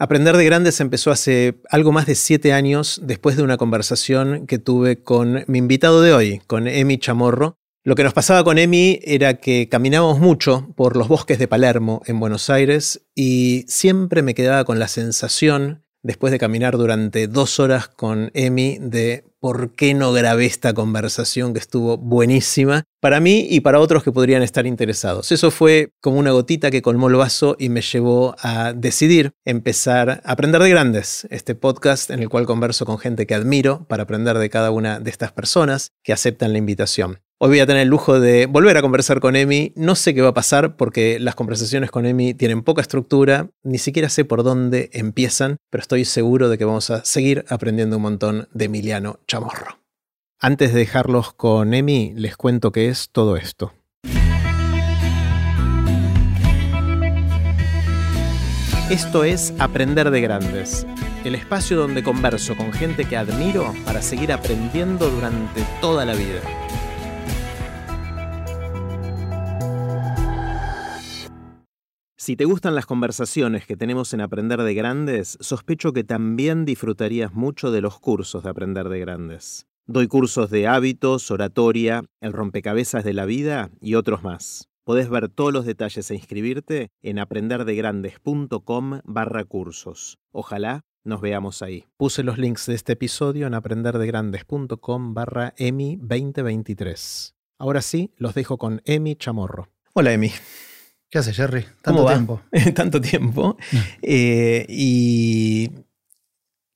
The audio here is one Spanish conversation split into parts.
Aprender de grandes empezó hace algo más de siete años después de una conversación que tuve con mi invitado de hoy, con Emi Chamorro. Lo que nos pasaba con Emi era que caminábamos mucho por los bosques de Palermo en Buenos Aires y siempre me quedaba con la sensación después de caminar durante dos horas con Emi de por qué no grabé esta conversación que estuvo buenísima para mí y para otros que podrían estar interesados. Eso fue como una gotita que colmó el vaso y me llevó a decidir empezar a aprender de grandes, este podcast en el cual converso con gente que admiro para aprender de cada una de estas personas que aceptan la invitación. Hoy voy a tener el lujo de volver a conversar con Emi. No sé qué va a pasar porque las conversaciones con Emi tienen poca estructura, ni siquiera sé por dónde empiezan, pero estoy seguro de que vamos a seguir aprendiendo un montón de Emiliano Chamorro. Antes de dejarlos con Emi, les cuento qué es todo esto. Esto es Aprender de Grandes, el espacio donde converso con gente que admiro para seguir aprendiendo durante toda la vida. Si te gustan las conversaciones que tenemos en Aprender de Grandes, sospecho que también disfrutarías mucho de los cursos de Aprender de Grandes. Doy cursos de hábitos, oratoria, el rompecabezas de la vida y otros más. Podés ver todos los detalles e inscribirte en aprenderdegrandes.com barra cursos. Ojalá nos veamos ahí. Puse los links de este episodio en aprenderdegrandes.com barra EMI 2023. Ahora sí, los dejo con Emi Chamorro. Hola Emi. ¿Qué hace, Jerry? Tanto tiempo. Tanto tiempo. Eh, y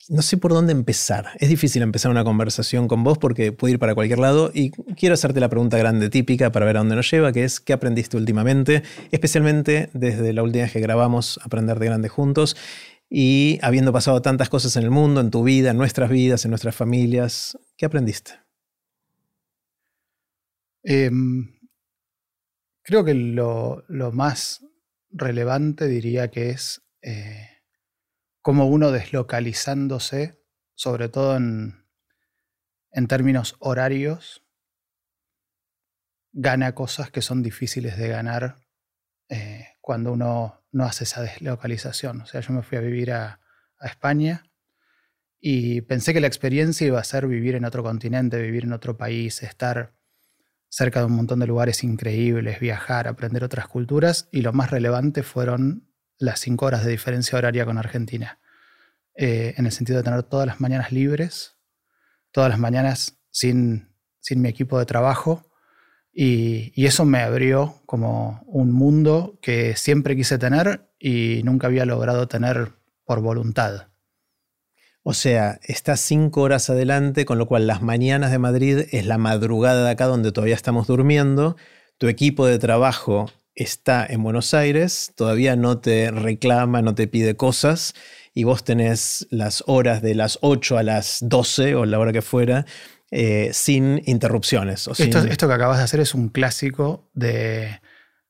no sé por dónde empezar. Es difícil empezar una conversación con vos porque puede ir para cualquier lado. Y quiero hacerte la pregunta grande, típica, para ver a dónde nos lleva, que es ¿qué aprendiste últimamente? Especialmente desde la última vez que grabamos Aprender de Grande juntos. Y habiendo pasado tantas cosas en el mundo, en tu vida, en nuestras vidas, en nuestras familias, ¿qué aprendiste? Eh, Creo que lo, más relevante diría que es eh, cómo uno deslocalizándose, sobre todo en, términos horarios, gana cosas que son difíciles de ganar eh, cuando uno no hace esa deslocalización. O sea, yo me fui a vivir a España y pensé que la experiencia iba a ser vivir en otro continente, vivir en otro país, estar cerca de un montón de lugares increíbles, viajar, aprender otras culturas y lo más relevante fueron las cinco horas de diferencia horaria con Argentina, eh, en el sentido de tener todas las mañanas libres, todas las mañanas sin, sin mi equipo de trabajo y, y, eso me abrió como un mundo que siempre quise tener y nunca había logrado tener por voluntad. O sea, estás cinco horas adelante, con lo cual las mañanas de Madrid es la madrugada de acá donde todavía estamos durmiendo. Tu equipo de trabajo está en Buenos Aires, todavía no te reclama, no te pide cosas, y vos tenés las horas de las 8 a las 12 o la hora que fuera, eh, sin interrupciones. esto, esto que acabas de hacer es un clásico de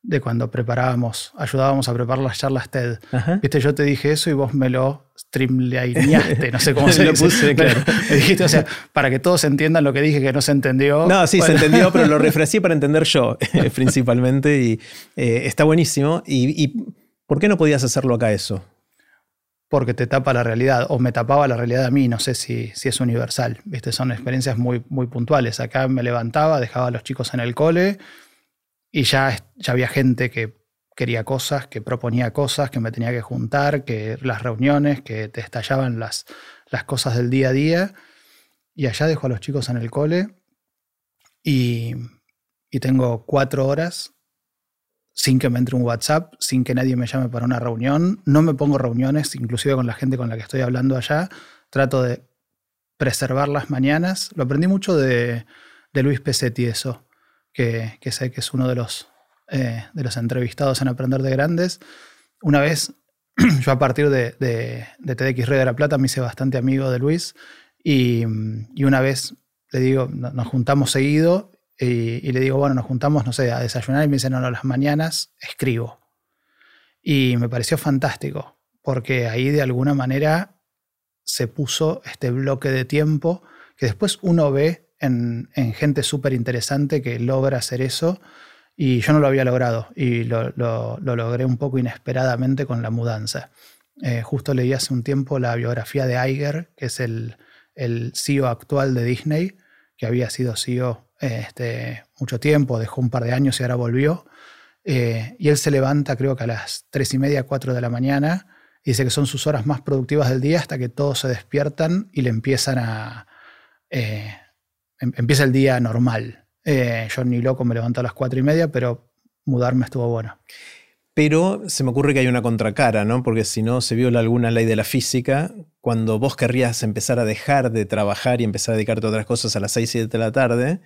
de cuando preparábamos, ayudábamos a preparar las charlas TED. Viste, yo te dije eso y vos me lo streamlineaste, no sé cómo se lo puse. Claro. Me dijiste, o sea, para que todos entiendan lo que dije que no se entendió. No, sí, se entendió, pero lo refresqué para entender yo, principalmente, y eh, está buenísimo. Y, por qué no podías hacerlo acá eso? Porque te tapa la realidad, o me tapaba la realidad a mí, no sé si, si es universal. ¿Viste? Son experiencias muy, muy puntuales. Acá me levantaba, dejaba a los chicos en el cole, y ya, ya había gente que quería cosas, que proponía cosas, que me tenía que juntar, que las reuniones, que te estallaban las, las cosas del día a día. Y allá dejo a los chicos en el cole y, y tengo cuatro horas sin que me entre un WhatsApp, sin que nadie me llame para una reunión. No me pongo reuniones, inclusive con la gente con la que estoy hablando allá. Trato de preservar las mañanas. Lo aprendí mucho de, de Luis Pesetti eso que, sé que es uno de los, eh, de los entrevistados en Aprender de Grandes. Una vez, yo a partir de, de, de TDX Red de la Plata me hice bastante amigo de Luis y, una vez le digo, nos juntamos seguido y, le digo, bueno, nos juntamos, no sé, a desayunar y me dice, no, no, las mañanas escribo. Y me pareció fantástico, porque ahí de alguna manera se puso este bloque de tiempo que después uno ve en, gente súper interesante que logra hacer eso y yo no lo había logrado y lo, logré un poco inesperadamente con la mudanza. Eh, justo leí hace un tiempo la biografía de Iger, que es el, el CEO actual de Disney, que había sido CEO este, mucho tiempo, dejó un par de años y ahora volvió. Eh, y él se levanta creo que a las tres y media, cuatro de la mañana, y dice que son sus horas más productivas del día hasta que todos se despiertan y le empiezan a... Eh, empieza el día normal. Eh, yo ni loco me levanto a las cuatro y media, pero mudarme estuvo bueno. Pero se me ocurre que hay una contracara, ¿no? Porque si no se viola alguna ley de la física, cuando vos querrías empezar a dejar de trabajar y empezar a dedicarte a otras cosas a las 6, 7 de la tarde,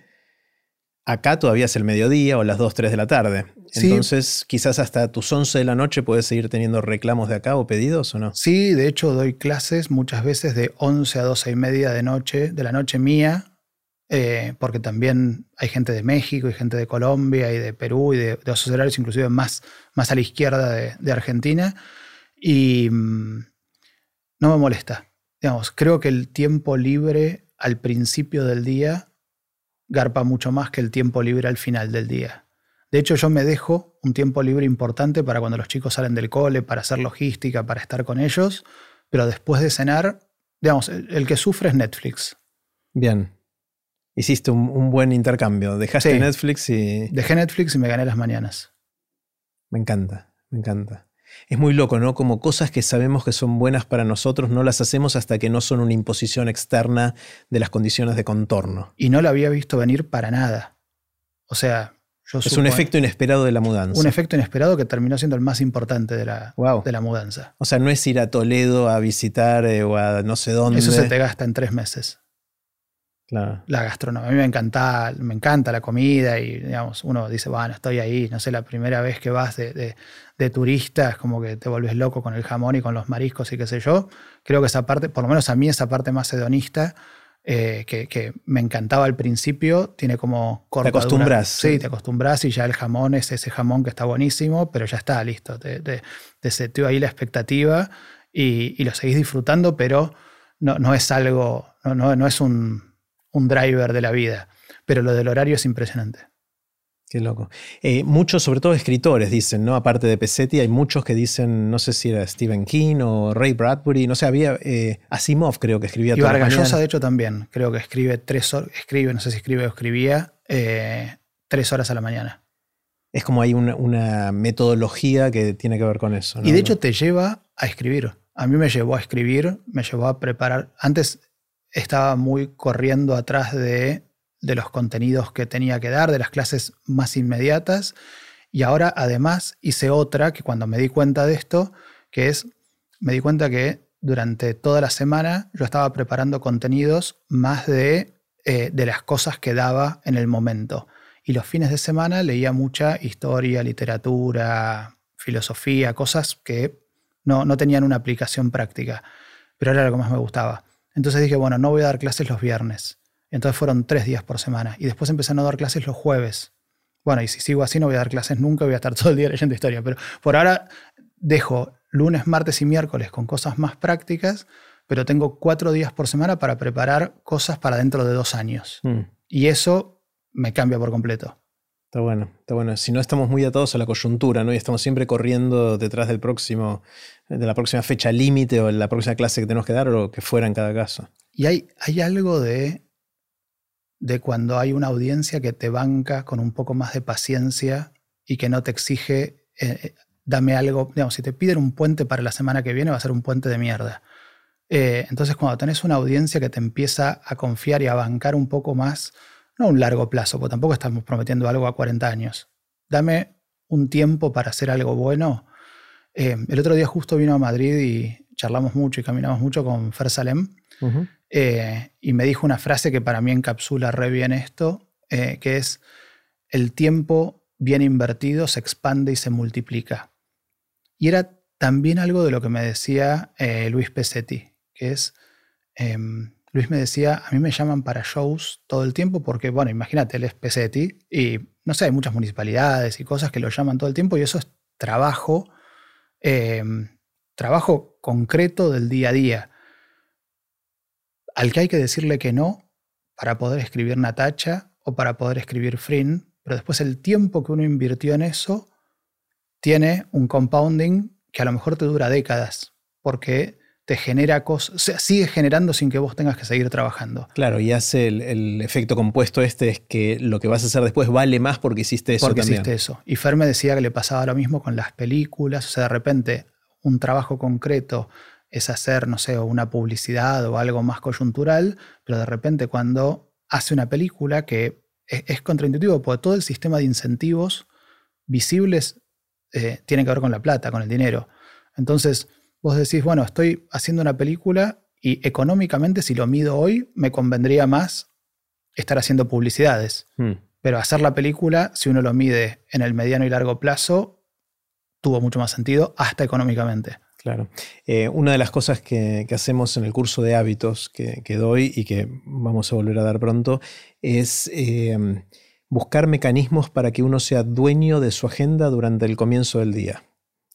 acá todavía es el mediodía o las 2, 3 de la tarde. Entonces, quizás hasta tus 11 de la noche puedes seguir teniendo reclamos de acá o pedidos o no. Sí, de hecho doy clases muchas veces de 11 a 12 y media de noche, de la noche mía, eh, porque también hay gente de México y gente de Colombia y de Perú y de, de horarios inclusive más, más a la izquierda de, Argentina. Y mm, no me molesta. Digamos, creo que el tiempo libre al principio del día garpa mucho más que el tiempo libre al final del día. De hecho, yo me dejo un tiempo libre importante para cuando los chicos salen del cole, para hacer logística, para estar con ellos, pero después de cenar, digamos, el, que sufre es Netflix. Bien. Hiciste un, buen intercambio. Dejaste Netflix y... Dejé Netflix y me gané las mañanas. Me encanta, me encanta. Es muy loco, ¿no? Como cosas que sabemos que son buenas para nosotros, no las hacemos hasta que no son una imposición externa de las condiciones de contorno. Y no lo había visto venir para nada. O sea, yo Es un efecto inesperado de la mudanza. Un efecto inesperado que terminó siendo el más importante de la, de la mudanza. O sea, no es ir a Toledo a visitar eh, o a no sé dónde. Eso se te gasta en tres meses. La gastronomía. A mí me encanta, me encanta la comida y, digamos, uno dice, bueno, estoy ahí, no sé, la primera vez que vas de, de, turista es como que te vuelves loco con el jamón y con los mariscos y qué sé yo. Creo que esa parte, por lo menos a mí, esa parte más hedonista, eh, que, me encantaba al principio, tiene como Te acostumbras. Sí, te acostumbras y ya el jamón es ese jamón que está buenísimo, pero ya está, listo. Te, te, te ahí la expectativa y, y, lo seguís disfrutando, pero no, no es algo, no, no, no es un un driver de la vida. Pero lo del horario es impresionante. Qué loco. Eh, muchos, sobre todo escritores, dicen, ¿no? Aparte de Pesetti, hay muchos que dicen, no sé si era Stephen King o Ray Bradbury, no sé, había eh, Asimov, creo que escribía. Y Vargallosa, de hecho, también. Creo que escribe tres horas, escribe, no sé si escribe o escribía, eh, tres horas a la mañana. Es como hay una, metodología que tiene que ver con eso. Y de hecho te lleva a escribir. A mí me llevó a escribir, me llevó a preparar. Antes estaba muy corriendo atrás de, los contenidos que tenía que dar, de las clases más inmediatas. Y ahora además hice otra que cuando me di cuenta de esto, que es, me di cuenta que durante toda la semana yo estaba preparando contenidos más de, eh, de las cosas que daba en el momento. Y los fines de semana leía mucha historia, literatura, filosofía, cosas que no, no tenían una aplicación práctica, pero era lo que más me gustaba. Entonces dije, bueno, no voy a dar clases los viernes. Entonces fueron tres días por semana. Y después empecé a no dar clases los jueves. Bueno, y si sigo así no voy a dar clases nunca, voy a estar todo el día leyendo historia. Pero por ahora dejo lunes, martes y miércoles con cosas más prácticas, pero tengo cuatro días por semana para preparar cosas para dentro de dos años. Mm. Y eso me cambia por completo. Está bueno, está bueno. Si no estamos muy atados a la coyuntura, ¿no? Y estamos siempre corriendo detrás del próximo, de la próxima fecha límite o la próxima clase que tenemos que dar o lo que fuera en cada caso. Y hay, hay algo de, de cuando hay una audiencia que te banca con un poco más de paciencia y que no te exige, eh, eh, dame algo, digamos, si te piden un puente para la semana que viene va a ser un puente de mierda. Eh, entonces cuando tenés una audiencia que te empieza a confiar y a bancar un poco más, no un largo plazo, porque tampoco estamos prometiendo algo a 40 años. Dame un tiempo para hacer algo bueno. Eh, el otro día justo vino a Madrid y charlamos mucho y caminamos mucho con Fer Salem eh, y me dijo una frase que para mí encapsula re bien esto, eh, que es, el tiempo bien invertido se expande y se multiplica. Y era también algo de lo que me decía Luis Pesetti, que es, em, Luis me decía, a mí me llaman para shows todo el tiempo porque, bueno, imagínate, él es Pesetti y, no sé, hay muchas municipalidades y cosas que lo llaman todo el tiempo y eso es trabajo, em, trabajo concreto del día a día, al que hay que decirle que no para poder escribir Natacha o para poder escribir Frin, pero después el tiempo que uno invirtió en eso tiene un compounding que a lo mejor te dura décadas, porque te genera cosas, sigue generando sin que vos tengas que seguir trabajando. Claro, y hace el, efecto compuesto este es que lo que vas a hacer después vale más porque hiciste eso. Porque también. hiciste eso. Y Fer me decía que le pasaba lo mismo con las películas, o sea, de repente un trabajo concreto es hacer, no sé, una publicidad o algo más coyuntural, pero de repente cuando hace una película que es, contraintuitivo, porque todo el sistema de incentivos visibles eh, tiene que ver con la plata, con el dinero. Entonces, vos decís, bueno, estoy haciendo una película y económicamente, si lo mido hoy, me convendría más estar haciendo publicidades. Hmm. Pero hacer la película, si uno lo mide en el mediano y largo plazo, tuvo mucho más sentido, hasta económicamente. Claro. Eh, una de las cosas que, hacemos en el curso de hábitos que, doy y que vamos a volver a dar pronto es eh, buscar mecanismos para que uno sea dueño de su agenda durante el comienzo del día.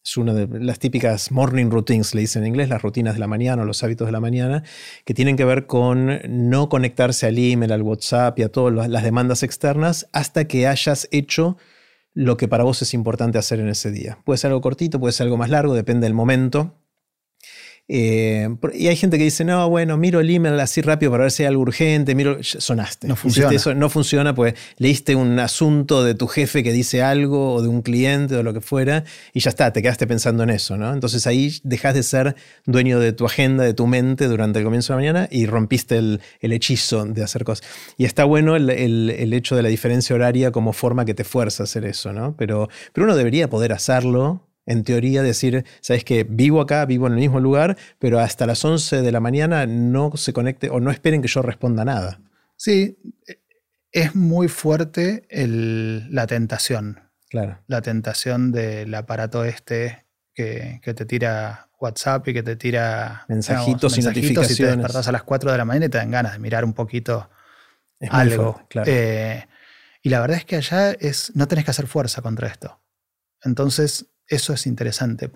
Es una de las típicas morning routines, le dicen en inglés, las rutinas de la mañana o los hábitos de la mañana, que tienen que ver con no conectarse al email, al WhatsApp y a todas las demandas externas hasta que hayas hecho lo que para vos es importante hacer en ese día. Puede ser algo cortito, puede ser algo más largo, depende del momento. Eh, y hay gente que dice, no, bueno, miro el email así rápido para ver si hay algo urgente, miro, sonaste. No funciona. Eso no funciona, pues leíste un asunto de tu jefe que dice algo, o de un cliente, o lo que fuera, y ya está, te quedaste pensando en eso, ¿no? Entonces ahí dejas de ser dueño de tu agenda, de tu mente durante el comienzo de la mañana y rompiste el, hechizo de hacer cosas. Y está bueno el, el, hecho de la diferencia horaria como forma que te fuerza a hacer eso, ¿no? Pero, pero uno debería poder hacerlo en teoría decir, sabes que vivo acá, vivo en el mismo lugar, pero hasta las 11 de la mañana no se conecte o no esperen que yo responda nada. Sí, es muy fuerte la tentación. Claro. La tentación del aparato este que, te tira WhatsApp y que te tira mensajitos, y notificaciones. Y te despertás a las 4 de la mañana y te dan ganas de mirar un poquito algo. claro. Eh, y la verdad es que allá es, no tenés que hacer fuerza contra esto. Entonces, eso es interesante.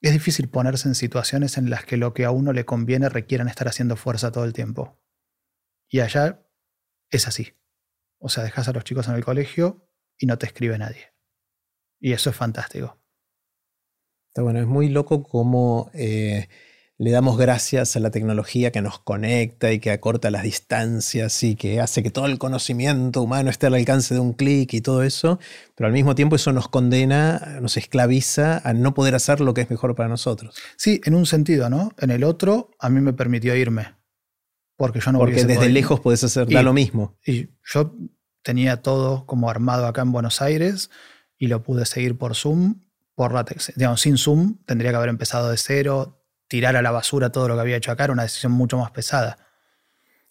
es difícil ponerse en situaciones en las que lo que a uno le conviene requieran estar haciendo fuerza todo el tiempo. Y allá es así. O sea, dejas a los chicos en el colegio y no te escribe nadie. Y eso es fantástico. Está bueno, es muy loco cómo eh, le damos gracias a la tecnología que nos conecta y que acorta las distancias y que hace que todo el conocimiento humano esté al alcance de un clic y todo eso, pero al mismo tiempo eso nos condena, nos esclaviza a no poder hacer lo que es mejor para nosotros. Sí, en un sentido, ¿no? En el otro, a mí me permitió irme. Porque yo no Porque desde lejos podés hacer, da lo mismo. Y yo tenía todo como armado acá en Buenos Aires y lo pude seguir por Zoom. Por la, digamos, sin Zoom tendría que haber empezado de cero, tirar a la basura todo lo que había hecho acá, era una decisión mucho más pesada.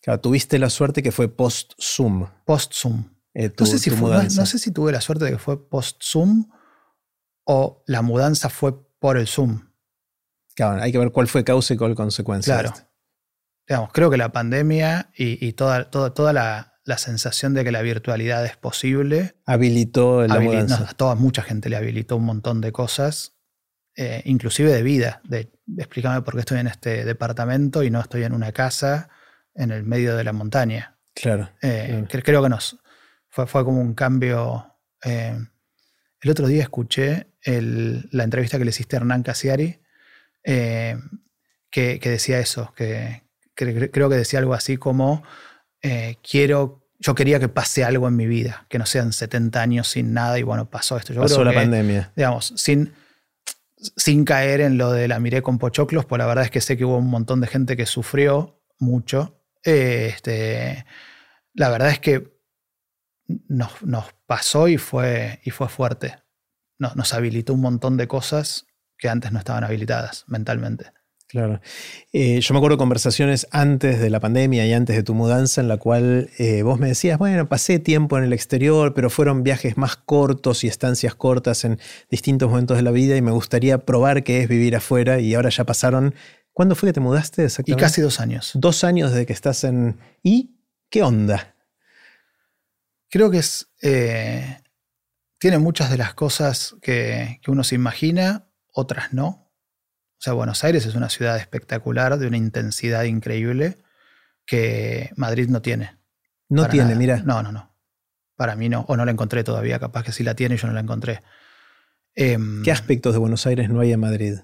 Claro, tuviste la suerte que fue post-Zoom. Post-Zoom. Eh, no, sé si no, sé si tuve la suerte de que fue post-Zoom o la mudanza fue por el Zoom. Claro, hay que ver cuál fue causa y cuál consecuencia. Claro. Digamos, creo que la pandemia y, toda, toda, toda la, sensación de que la virtualidad es posible. Habilitó la mudanza. a toda mucha gente le habilitó un montón de cosas eh, inclusive de vida, de, explícame por qué estoy en este departamento y no estoy en una casa en el medio de la montaña. Claro. Eh, creo que nos fue, fue como un cambio. Eh, el otro día escuché la entrevista que le hiciste a Hernán Casiari, que, decía eso, que, creo que decía algo así como, quiero yo quería que pase algo en mi vida, que no sean 70 años sin nada y bueno, pasó esto. Yo pasó la pandemia. Digamos, sin, sin caer en lo de la miré con pochoclos, pues la verdad es que sé que hubo un montón de gente que sufrió mucho. Este, la verdad es que nos, pasó y fue, y fue fuerte. Nos, nos habilitó un montón de cosas que antes no estaban habilitadas mentalmente. Claro. Eh, yo me acuerdo de conversaciones antes de la pandemia y antes de tu mudanza en la cual eh, vos me decías, bueno, pasé tiempo en el exterior, pero fueron viajes más cortos y estancias cortas en distintos momentos de la vida y me gustaría probar qué es vivir afuera y ahora ya pasaron... ¿Cuándo fue que te mudaste exactamente? Y casi dos años. Dos años desde que estás en... ¿Y qué onda? Creo que es... Eh, tiene muchas de las cosas que, que uno se imagina, otras no o sea, Buenos Aires es una ciudad espectacular, de una intensidad increíble que Madrid no tiene. No tiene, mira. No, no, no. Para mí no. O no la encontré todavía. Capaz que sí la tiene y yo no la encontré. Em, ¿Qué aspectos de Buenos Aires no hay en Madrid?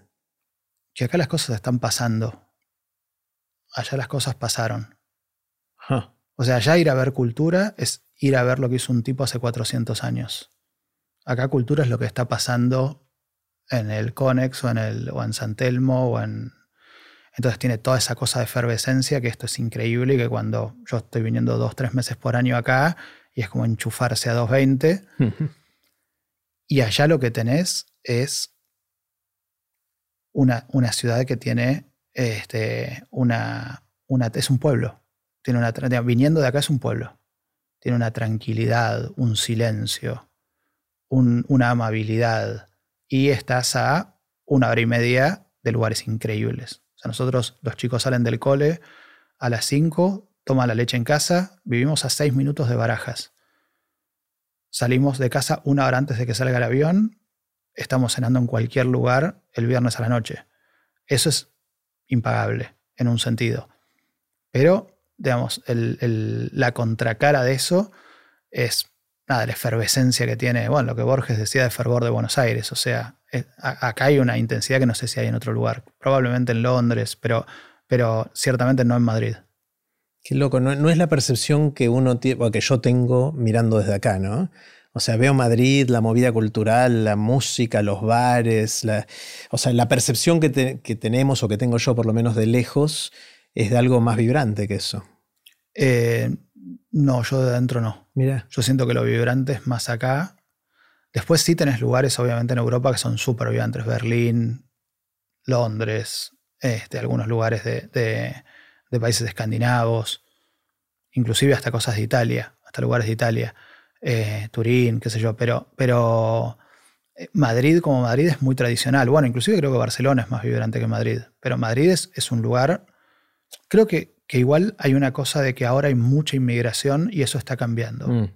que acá las cosas están pasando. Allá las cosas pasaron. O sea, allá ir a ver cultura es ir a ver lo que hizo un tipo hace 400 años. Acá cultura es lo que está pasando en el Conex o en, el, o en San Telmo o en... Entonces tiene toda esa cosa de efervescencia que esto es increíble y que cuando yo estoy viniendo dos, tres meses por año acá y es como enchufarse a 220 y allá lo que tenés es una, una ciudad que tiene este, una, una, es un pueblo. Tiene una, viniendo de acá es un pueblo. Tiene una tranquilidad, un silencio, una amabilidad. Y estás a una hora y media de lugares increíbles. O sea, nosotros, los chicos salen del cole a las 5, toman la leche en casa, vivimos a 6 minutos de barajas. Salimos de casa una hora antes de que salga el avión, estamos cenando en cualquier lugar el viernes a la noche. Eso es impagable en un sentido. Pero, digamos, la contracara de eso es nada, la efervescencia que tiene, bueno, lo que Borges decía de fervor de Buenos Aires. O sea, acá hay una intensidad que no sé si hay en otro lugar. Probablemente en Londres, pero, pero ciertamente no en Madrid. Qué loco, no, es la percepción que uno tiene, que yo tengo mirando desde acá, ¿no? O sea, veo Madrid, la movida cultural, la música, los bares, la, o sea, la percepción que, tenemos o que tengo yo por lo menos de lejos es de algo más vibrante que eso. Eh, no, yo de adentro no. Mira. Yo siento que lo vibrante es más acá. Después sí tenés lugares, obviamente, en Europa que son súper vibrantes. Berlín, Londres, este, algunos lugares de, de países escandinavos, inclusive hasta cosas de Italia, hasta lugares de Italia. Eh, Turín, qué sé yo, pero, pero eh, Madrid como Madrid es muy tradicional. Bueno, inclusive creo que Barcelona es más vibrante que Madrid, pero Madrid es, un lugar, creo que, que, igual hay una cosa de que ahora hay mucha inmigración y eso está cambiando. Mm.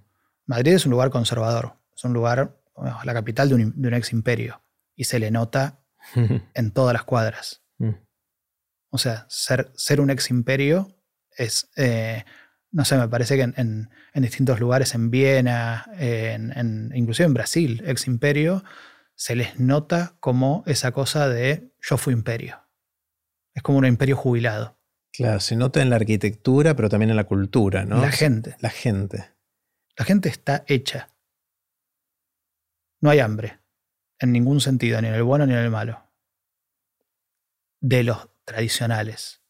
Madrid es un lugar conservador, es un lugar, la capital de un, ex imperio y se le nota en todas las cuadras. Mm. O sea, ser, ser un ex imperio es... Eh, no sé, me parece que en, distintos lugares, en Viena, en, inclusive en Brasil, ex imperio, se les nota como esa cosa de yo fui imperio. Es como un imperio jubilado. Claro, se nota en la arquitectura, pero también en la cultura, ¿no? La gente. La gente. La gente está hecha. No hay hambre, en ningún sentido, ni en el bueno ni en el malo. De los tradicionales.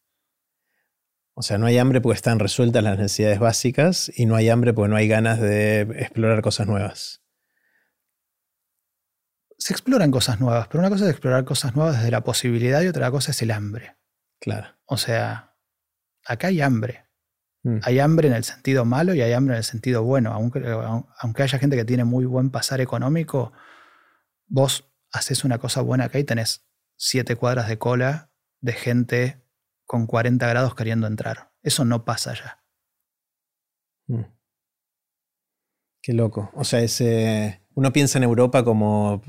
O sea, no hay hambre porque están resueltas las necesidades básicas y no hay hambre porque no hay ganas de explorar cosas nuevas. Se exploran cosas nuevas, pero una cosa es explorar cosas nuevas desde la posibilidad y otra cosa es el hambre. Claro. O sea, acá hay hambre. Mm. Hay hambre en el sentido malo y hay hambre en el sentido bueno. Aunque, aunque haya gente que tiene muy buen pasar económico, vos haces una cosa buena acá y tenés siete cuadras de cola de gente con 40 grados queriendo entrar. Eso no pasa ya. Mm. Qué loco. O sea, ese, uno piensa en Europa como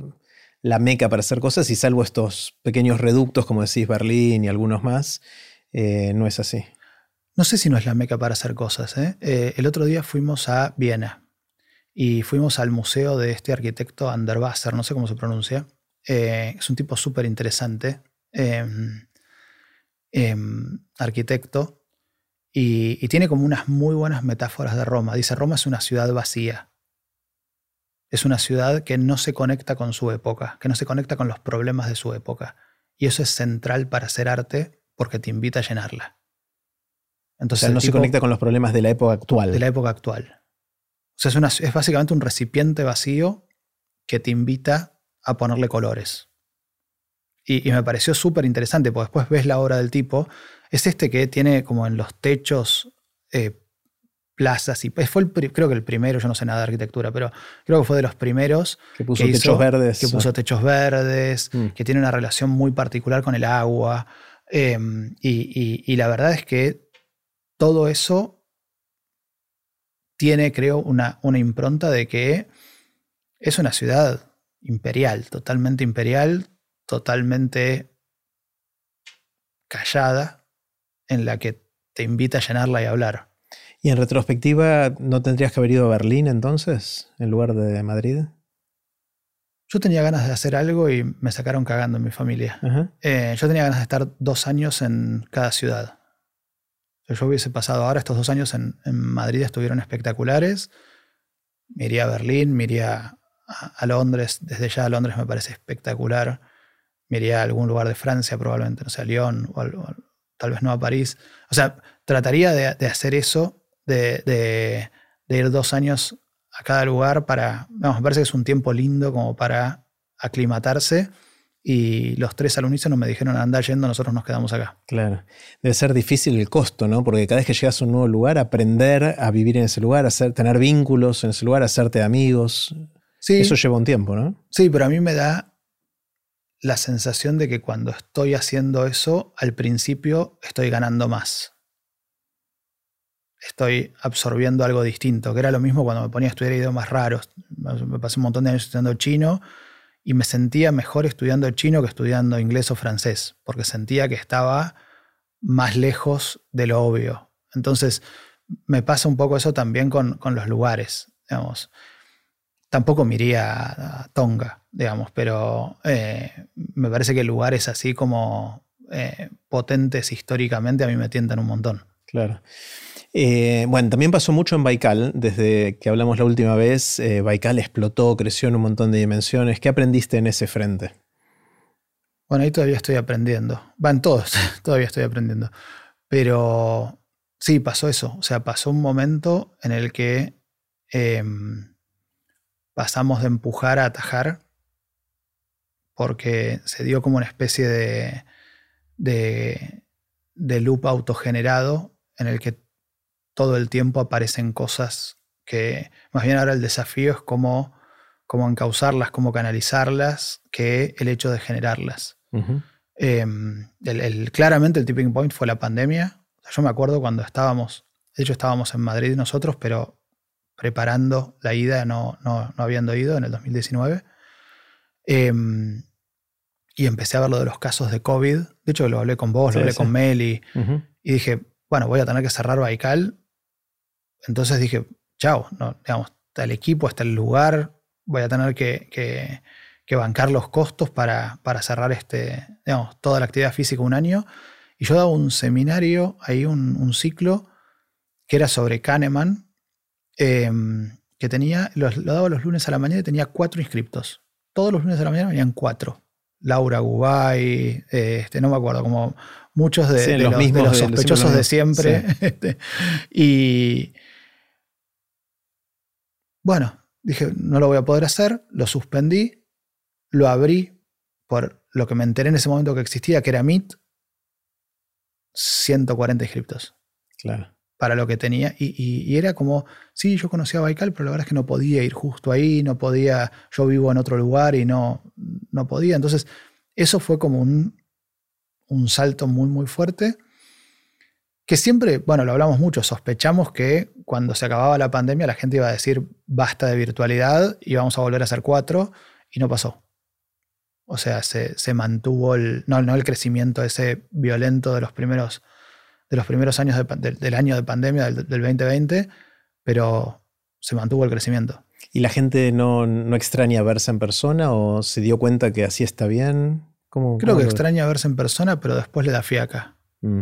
la meca para hacer cosas y salvo estos pequeños reductos, como decís, Berlín y algunos más, eh, no es así. No sé si no es la meca para hacer cosas. ¿eh? Eh, el otro día fuimos a Viena y fuimos al museo de este arquitecto Anderwasser, no sé cómo se pronuncia. es un tipo súper interesante. Em, Em, arquitecto, y, tiene como unas muy buenas metáforas de Roma. Dice, Roma es una ciudad vacía. Es una ciudad que no se conecta con su época, que no se conecta con los problemas de su época. Y eso es central para hacer arte porque te invita a llenarla. Entonces, no se conecta con los problemas de la época actual. De la época actual. O sea, es, es básicamente un recipiente vacío que te invita a ponerle colores. Y, me pareció súper interesante, porque después ves la obra del tipo. Es este que tiene como en los techos eh, plazas y fue creo que el primero, yo no sé nada de arquitectura, pero creo que fue de los primeros que puso techos verdes. Que puso techos verdes, mm. que tiene una relación muy particular con el agua. Em, y, la verdad es que todo eso tiene, creo, una, una impronta de que es una ciudad imperial, totalmente imperial, totalmente callada en la que te invita a llenarla y hablar. ¿Y en retrospectiva no tendrías que haber ido a Berlín entonces, en lugar de Madrid? Yo tenía ganas de hacer algo y me sacaron cagando en mi familia. Eh, yo tenía ganas de estar dos años en cada ciudad. Yo hubiese pasado ahora estos dos años en, Madrid, estuvieron espectaculares. Me iría a Berlín, me iría a, Londres. Desde ya a Londres me parece espectacular. Me iría a algún lugar de Francia, probablemente, no sé, a Lyon, o, tal vez no a París. O sea, trataría de, hacer eso, de, ir dos años a cada lugar para. Vamos, me parece que es un tiempo lindo como para aclimatarse y los tres al unísono me dijeron, anda yendo, nosotros nos quedamos acá. Claro. Debe ser difícil el costo, ¿no? Porque cada vez que llegas a un nuevo lugar, aprender a vivir en ese lugar, hacer, tener vínculos en ese lugar, hacerte amigos. Sí. Eso lleva un tiempo, ¿no? Sí, pero a mí me da la sensación de que cuando estoy haciendo eso, al principio estoy ganando más. Estoy absorbiendo algo distinto, que era lo mismo cuando me ponía a estudiar idiomas raros. Me pasé un montón de años estudiando chino y me sentía mejor estudiando chino que estudiando inglés o francés, porque sentía que estaba más lejos de lo obvio. Entonces, me pasa un poco eso también con, los lugares, digamos. Tampoco me iría a Tonga, digamos, pero eh, me parece que lugares así como eh, potentes históricamente a mí me tientan un montón. Claro. Eh, bueno, también pasó mucho en Baikal, desde que hablamos la última vez, eh, Baikal explotó, creció en un montón de dimensiones. ¿Qué aprendiste en ese frente? Bueno, ahí todavía estoy aprendiendo. Van todos, todavía estoy aprendiendo. Pero sí, pasó eso. O sea, pasó un momento en el que em, pasamos de empujar a atajar, porque se dio como una especie de, de, de loop autogenerado en el que todo el tiempo aparecen cosas que más bien ahora el desafío es cómo, cómo encauzarlas, cómo canalizarlas, que el hecho de generarlas. Em, el, claramente el tipping point fue la pandemia. yo me acuerdo cuando estábamos, de hecho estábamos en Madrid nosotros, pero preparando la ida, no, no, habiendo ido en el 2019. Em, y empecé a ver lo de los casos de COVID. De hecho, lo hablé con vos, lo hablé con Meli. Y dije, bueno, voy a tener que cerrar Baikal entonces dije, chao, no, digamos, está el equipo, está el lugar, voy a tener que, bancar los costos para, cerrar este, digamos, toda la actividad física un año. Y yo daba un seminario, ahí un, ciclo, que era sobre Kahneman, em, que tenía, lo, daba los lunes a la mañana y tenía cuatro inscriptos. Todos los lunes a la mañana venían cuatro. Laura Gubay, este, no me acuerdo, como muchos de, los, mismos, sospechosos de siempre. Este, y, bueno, dije, no lo voy a poder hacer, lo suspendí, lo abrí por lo que me enteré en ese momento que existía, que era Meet, 140 inscriptos. Claro. Para lo que tenía. Y, era como, sí, yo conocía a Baikal, pero la verdad es que no podía ir justo ahí, no podía, yo vivo en otro lugar y no, no podía. Entonces, eso fue como un, un salto muy, muy fuerte que siempre, bueno, lo hablamos mucho, sospechamos que cuando se acababa la pandemia la gente iba a decir basta de virtualidad y vamos a volver a hacer cuatro y no pasó. O sea, se, mantuvo el, no, no, el crecimiento ese violento de los primeros, de los primeros años del año de pandemia, del, 2020, pero se mantuvo el crecimiento. ¿Y la gente no, extraña verse en persona o se dio cuenta que así está bien? Creo que extraña verse en persona, pero después le da fiaca. Mm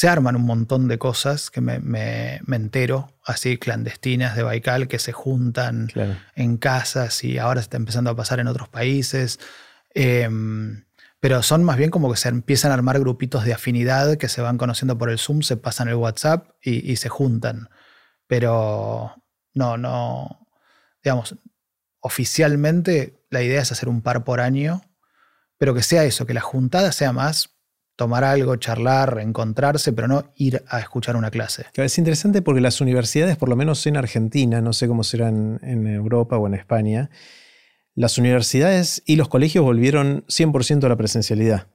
se arman un montón de cosas que me, entero, así clandestinas de Baikal, que se juntan en casas y ahora se está empezando a pasar en otros países. Em, pero son más bien como que se empiezan a armar grupitos de afinidad que se van conociendo por el Zoom, se pasan el WhatsApp y, y se juntan. Pero no, no, digamos, oficialmente la idea es hacer un par por año, pero que sea eso, que la juntada sea más tomar algo, charlar, encontrarse, pero no ir a escuchar una clase. Es interesante porque las universidades, por lo menos en Argentina, no sé cómo serán en Europa o en España, las universidades y los colegios volvieron 100% a la presencialidad.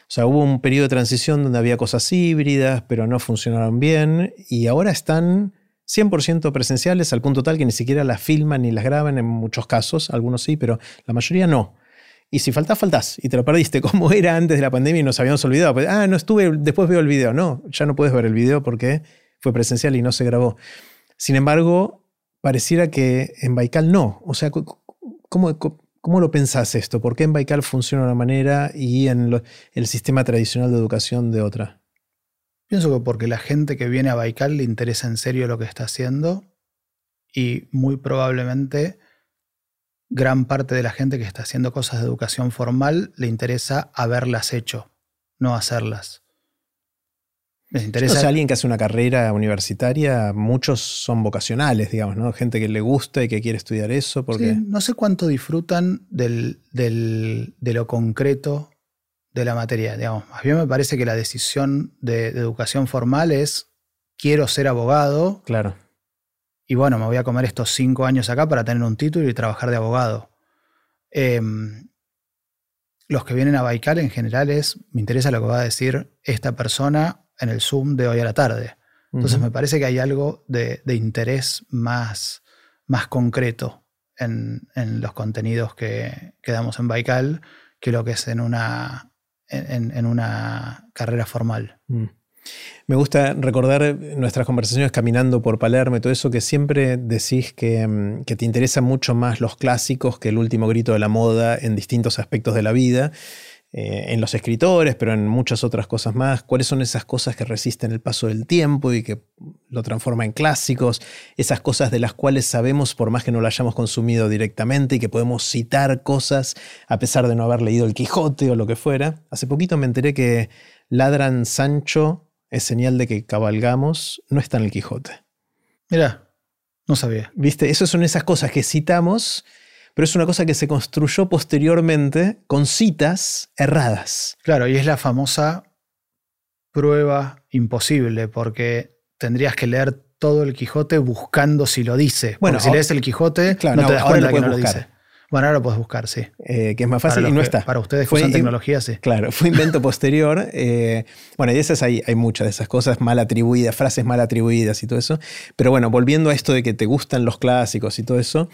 O sea, hubo un periodo de transición donde había cosas híbridas, pero no funcionaron bien, y ahora están 100% presenciales al punto tal que ni siquiera las filman ni las graban en muchos casos, algunos sí, pero la mayoría no. Y si faltás, faltás. Y te lo perdiste, como era antes de la pandemia y nos habíamos olvidado. Pues, ah, no estuve, después veo el video. No, ya no puedes ver el video porque fue presencial y no se grabó. Sin embargo, pareciera que en Baikal no. O sea, ¿cómo, cómo lo pensás esto? ¿Por qué en Baikal funciona de una manera y en el sistema tradicional de educación de otra? Pienso que porque la gente que viene a Baikal le interesa en serio lo que está haciendo y muy probablemente gran parte de la gente que está haciendo cosas de educación formal le interesa haberlas hecho, no hacerlas. Les interesa. O sea, alguien que hace una carrera universitaria, muchos son vocacionales, digamos, ¿no? Gente que le gusta y que quiere estudiar eso. Porque... no sé cuánto disfrutan del, de lo concreto de la materia. Digamos. A mí me parece que la decisión de, de educación formal es quiero ser abogado. Claro y bueno, me voy a comer estos cinco años acá para tener un título y trabajar de abogado. Em, los que vienen a Baikal en general es, me interesa lo que va a decir esta persona en el Zoom de hoy a la tarde. Entonces me parece que hay algo de, interés más, más concreto en, los contenidos que, que, damos en Baikal que lo que es en una, en, una carrera formal. Mm. Me gusta recordar nuestras conversaciones caminando por Palermo y todo eso, que siempre decís mm, que, te interesan mucho más los clásicos que el último grito de la moda en distintos aspectos de la vida, eh, en los escritores, pero en muchas otras cosas más. ¿Cuáles son esas cosas que resisten el paso del tiempo y que lo transforma en clásicos? Esas cosas de las cuales sabemos, por más que no lo hayamos consumido directamente, y que podemos citar cosas a pesar de no haber leído el Quijote o lo que fuera. Hace poquito me enteré que Ladran Sancho es señal de que cabalgamos, no está en el Quijote. Mira, no sabía. Viste, esas son esas cosas que citamos, pero es una cosa que se construyó posteriormente con citas erradas. Claro, y es la famosa prueba imposible, porque tendrías que leer todo el Quijote buscando si lo dice. Bueno, si lees el Quijote, no, te das cuenta que no lo dice. Bueno, ahora lo puedes buscar, sí. Eh, que es más fácil y no está. Para ustedes que usan tecnología, sí. Claro, fue invento posterior. Eh, bueno, y esas hay, hay muchas de esas cosas mal atribuidas, frases mal atribuidas y todo eso. Pero bueno, volviendo a esto de que te gustan los clásicos y todo eso.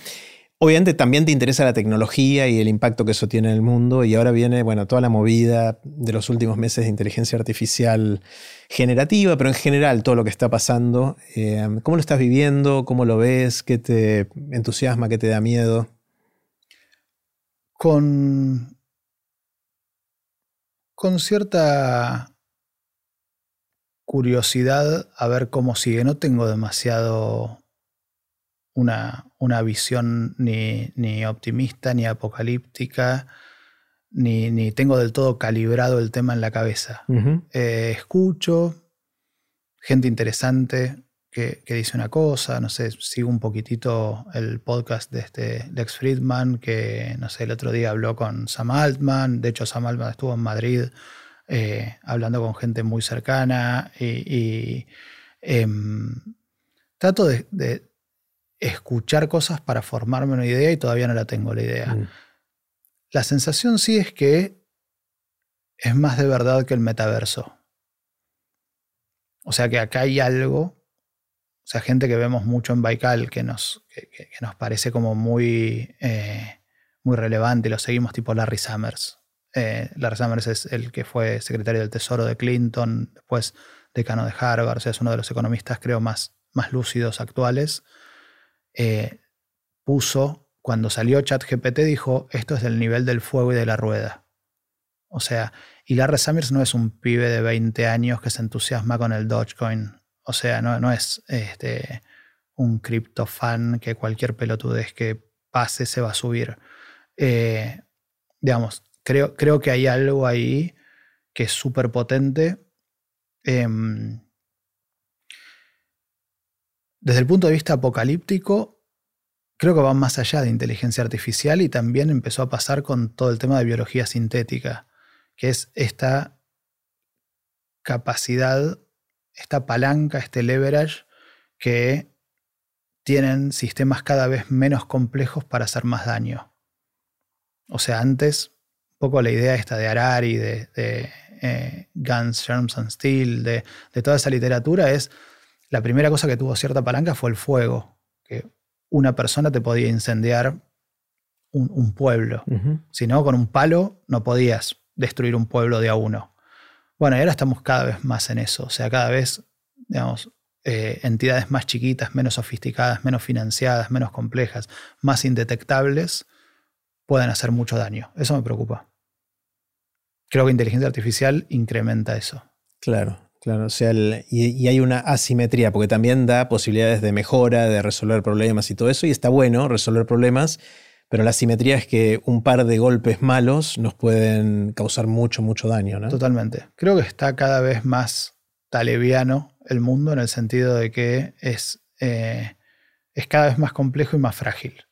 Obviamente también te interesa la tecnología y el impacto que eso tiene en el mundo y ahora viene, bueno, toda la movida de los últimos meses de inteligencia artificial generativa, pero en general todo lo que está pasando. Eh, ¿Cómo lo estás viviendo? ¿Cómo lo ves? ¿Qué te entusiasma? ¿Qué te da miedo? Con, con cierta curiosidad a ver cómo sigue. No tengo demasiado una, una visión ni, ni, optimista, ni apocalíptica, ni, ni, tengo del todo calibrado el tema en la cabeza. Eh, escucho gente interesante, que, dice una cosa, no sé, sigo un poquitito el podcast de este Lex Friedman, que, no sé, el otro día habló con Sam Altman, de hecho Sam Altman estuvo en Madrid eh, hablando con gente muy cercana y, em, trato de, escuchar cosas para formarme una idea y todavía no la tengo la idea. Mm. La sensación sí es que es más de verdad que el metaverso. O sea que acá hay algo o sea, gente que vemos mucho en Baikal que nos, que, nos parece como muy, eh, muy relevante lo seguimos, tipo Larry Summers. Eh, Larry Summers es el que fue secretario del Tesoro de Clinton, después decano de Harvard, o sea, es uno de los economistas, creo, más, más lúcidos actuales. Eh, puso, cuando salió ChatGPT, dijo: Esto es del nivel del fuego y de la rueda. O sea, y Larry Summers no es un pibe de 20 años que se entusiasma con el Dogecoin o sea, no, es este, un criptofan que cualquier pelotudez que pase se va a subir. Eh, digamos, creo, creo que hay algo ahí que es súper potente. Em, desde el punto de vista apocalíptico, creo que va más allá de inteligencia artificial y también empezó a pasar con todo el tema de biología sintética, que es esta capacidad esta palanca, este leverage, que tienen sistemas cada vez menos complejos para hacer más daño. O sea, antes, un poco la idea esta de Harari, de, de eh, Guns, Germs and Steel, de, toda esa literatura es, la primera cosa que tuvo cierta palanca fue el fuego, que una persona te podía incendiar un, pueblo. Si no, con un palo no podías destruir un pueblo de a uno. Bueno, y ahora estamos cada vez más en eso, o sea, cada vez, digamos, eh, entidades más chiquitas, menos sofisticadas, menos financiadas, menos complejas, más indetectables, pueden hacer mucho daño. Eso me preocupa. Creo que inteligencia artificial incrementa eso. Claro, claro. O sea, y, hay una asimetría, porque también da posibilidades de mejora, de resolver problemas y todo eso, y está bueno resolver problemas, pero la asimetría es que un par de golpes malos nos pueden causar mucho, mucho daño. ¿no? Totalmente. Creo que está cada vez más taleviano el mundo en el sentido de que es, eh, es cada vez más complejo y más frágil.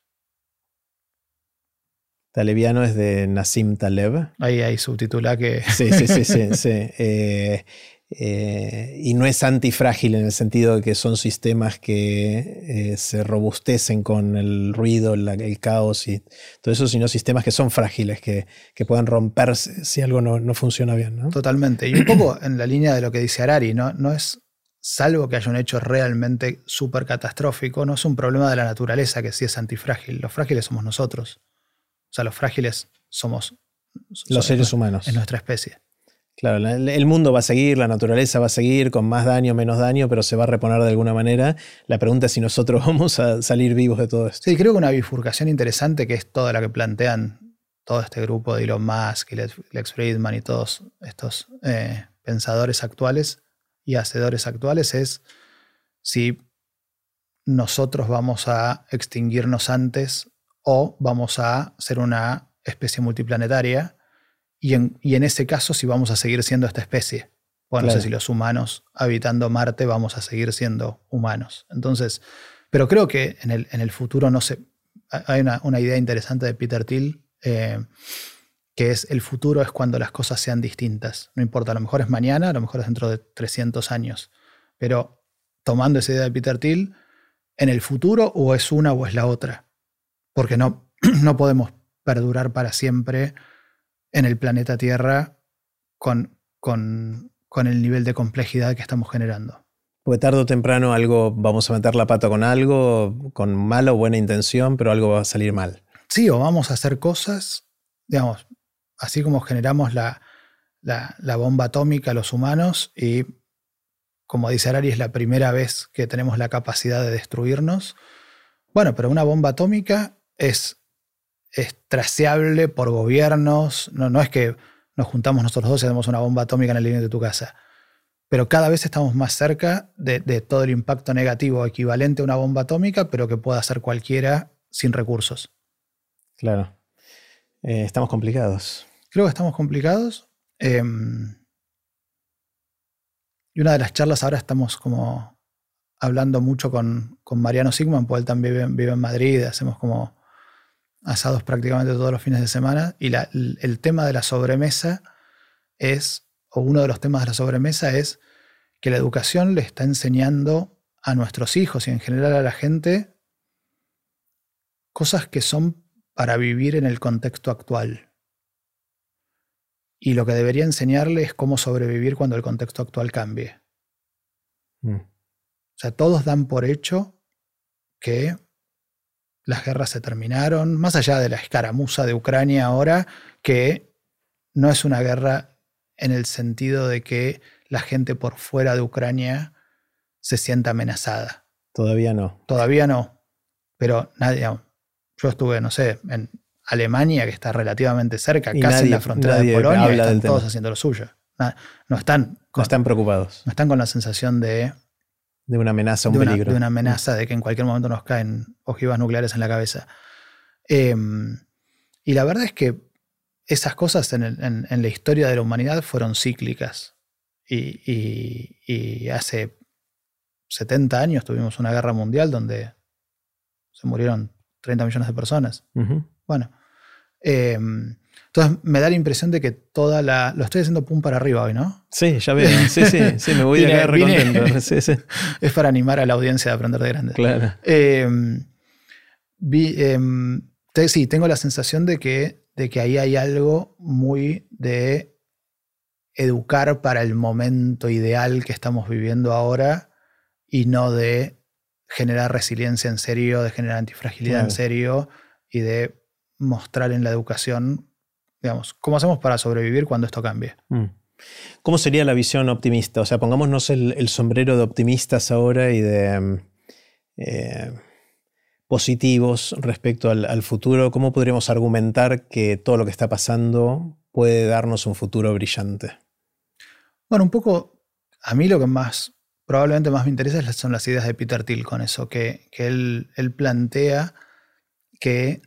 Talebiano es de Nassim Taleb. Ahí hay subtitula que. Sí, sí, sí, sí. sí. Eh, eh, y no es antifrágil en el sentido de que son sistemas que eh, se robustecen con el ruido, el caos y todo eso, sino sistemas que son frágiles, que, que pueden romperse si algo no, no funciona bien. ¿no? Totalmente. Y un poco en la línea de lo que dice Harari, ¿no? no es, salvo que haya un hecho realmente súper catastrófico, no es un problema de la naturaleza que sí es antifrágil. Los frágiles somos nosotros. O sea, los frágiles somos los seres humanos. En nuestra especie. Claro, el mundo va a seguir, la naturaleza va a seguir con más daño, menos daño, pero se va a reponer de alguna manera. La pregunta es si nosotros vamos a salir vivos de todo esto. Sí, creo que una bifurcación interesante que es toda la que plantean todo este grupo de Elon Musk y Lex Friedman y todos estos eh, pensadores actuales y hacedores actuales es si nosotros vamos a extinguirnos antes o vamos a ser una especie multiplanetaria y en, en ese caso si vamos a seguir siendo esta especie. Bueno, no sé si los humanos habitando Marte vamos a seguir siendo humanos. Entonces, pero creo que en el, en el futuro no sé. Hay una, idea interesante de Peter Thiel, eh, que es el futuro es cuando las cosas sean distintas. No importa, a lo mejor es mañana, a lo mejor es dentro de 300 años. Pero tomando esa idea de Peter Thiel, en el futuro o es una o es la otra. Porque no, no podemos perdurar para siempre en el planeta Tierra con, con, el nivel de complejidad que estamos generando. Porque tarde o temprano algo, vamos a meter la pata con algo, con mala o buena intención, pero algo va a salir mal. Sí, o vamos a hacer cosas, digamos, así como generamos la, la, bomba atómica los humanos y, como dice Arari, es la primera vez que tenemos la capacidad de destruirnos. Bueno, pero una bomba atómica es es traceable por gobiernos. No, no es que nos juntamos nosotros dos y hacemos una bomba atómica en el límite de tu casa. Pero cada vez estamos más cerca de, todo el impacto negativo equivalente a una bomba atómica, pero que pueda hacer cualquiera sin recursos. Claro. Eh, estamos complicados. Creo que estamos complicados. Em, y una de las charlas ahora estamos como hablando mucho con, Mariano Sigman, porque él también vive en Madrid, hacemos como asados prácticamente todos los fines de semana, y el tema de la sobremesa es, o uno de los temas de la sobremesa es que la educación le está enseñando a nuestros hijos y en general a la gente cosas que son para vivir en el contexto actual. Y lo que debería enseñarle es cómo sobrevivir cuando el contexto actual cambie. Mm. O sea, todos dan por hecho que las guerras se terminaron, más allá de la escaramuza de Ucrania ahora, que no es una guerra en el sentido de que la gente por fuera de Ucrania se sienta amenazada. Todavía no. Todavía no. Pero nadie, yo estuve, no sé, en Alemania, que está relativamente cerca, casi en la frontera de Polonia, están todos haciendo lo suyo. No están, no están preocupados. No están con la sensación de de una amenaza, un peligro. de una amenaza de que en cualquier momento nos caen ojivas nucleares en la cabeza. Em, y la verdad es que esas cosas en, la historia de la humanidad fueron cíclicas. Y, hace 70 años tuvimos una guerra mundial donde se murieron 30 millones de personas. Bueno, em, entonces me da la impresión de que toda la. Lo estoy haciendo pum para arriba hoy, ¿no? Sí, ya veo. Sí, sí, sí, me voy a quedar recontento. Sí, sí. Es para animar a la audiencia a aprender de grande. Claro. Em, em, sí, tengo la sensación de que, de que ahí hay algo muy de educar para el momento ideal que estamos viviendo ahora y no de generar resiliencia en serio, de generar antifragilidad en serio y de mostrar en la educación Digamos, ¿cómo hacemos para sobrevivir cuando esto cambie? Mm. ¿Cómo sería la visión optimista? O sea, pongámonos el, sombrero de optimistas ahora y de... Mm, eh, positivos respecto al, futuro? ¿Cómo podríamos argumentar que todo lo que está pasando puede darnos un futuro brillante? Bueno, un poco, a mí lo que más, probablemente más me interesa son las ideas de Peter Thiel con eso, que, él, él plantea que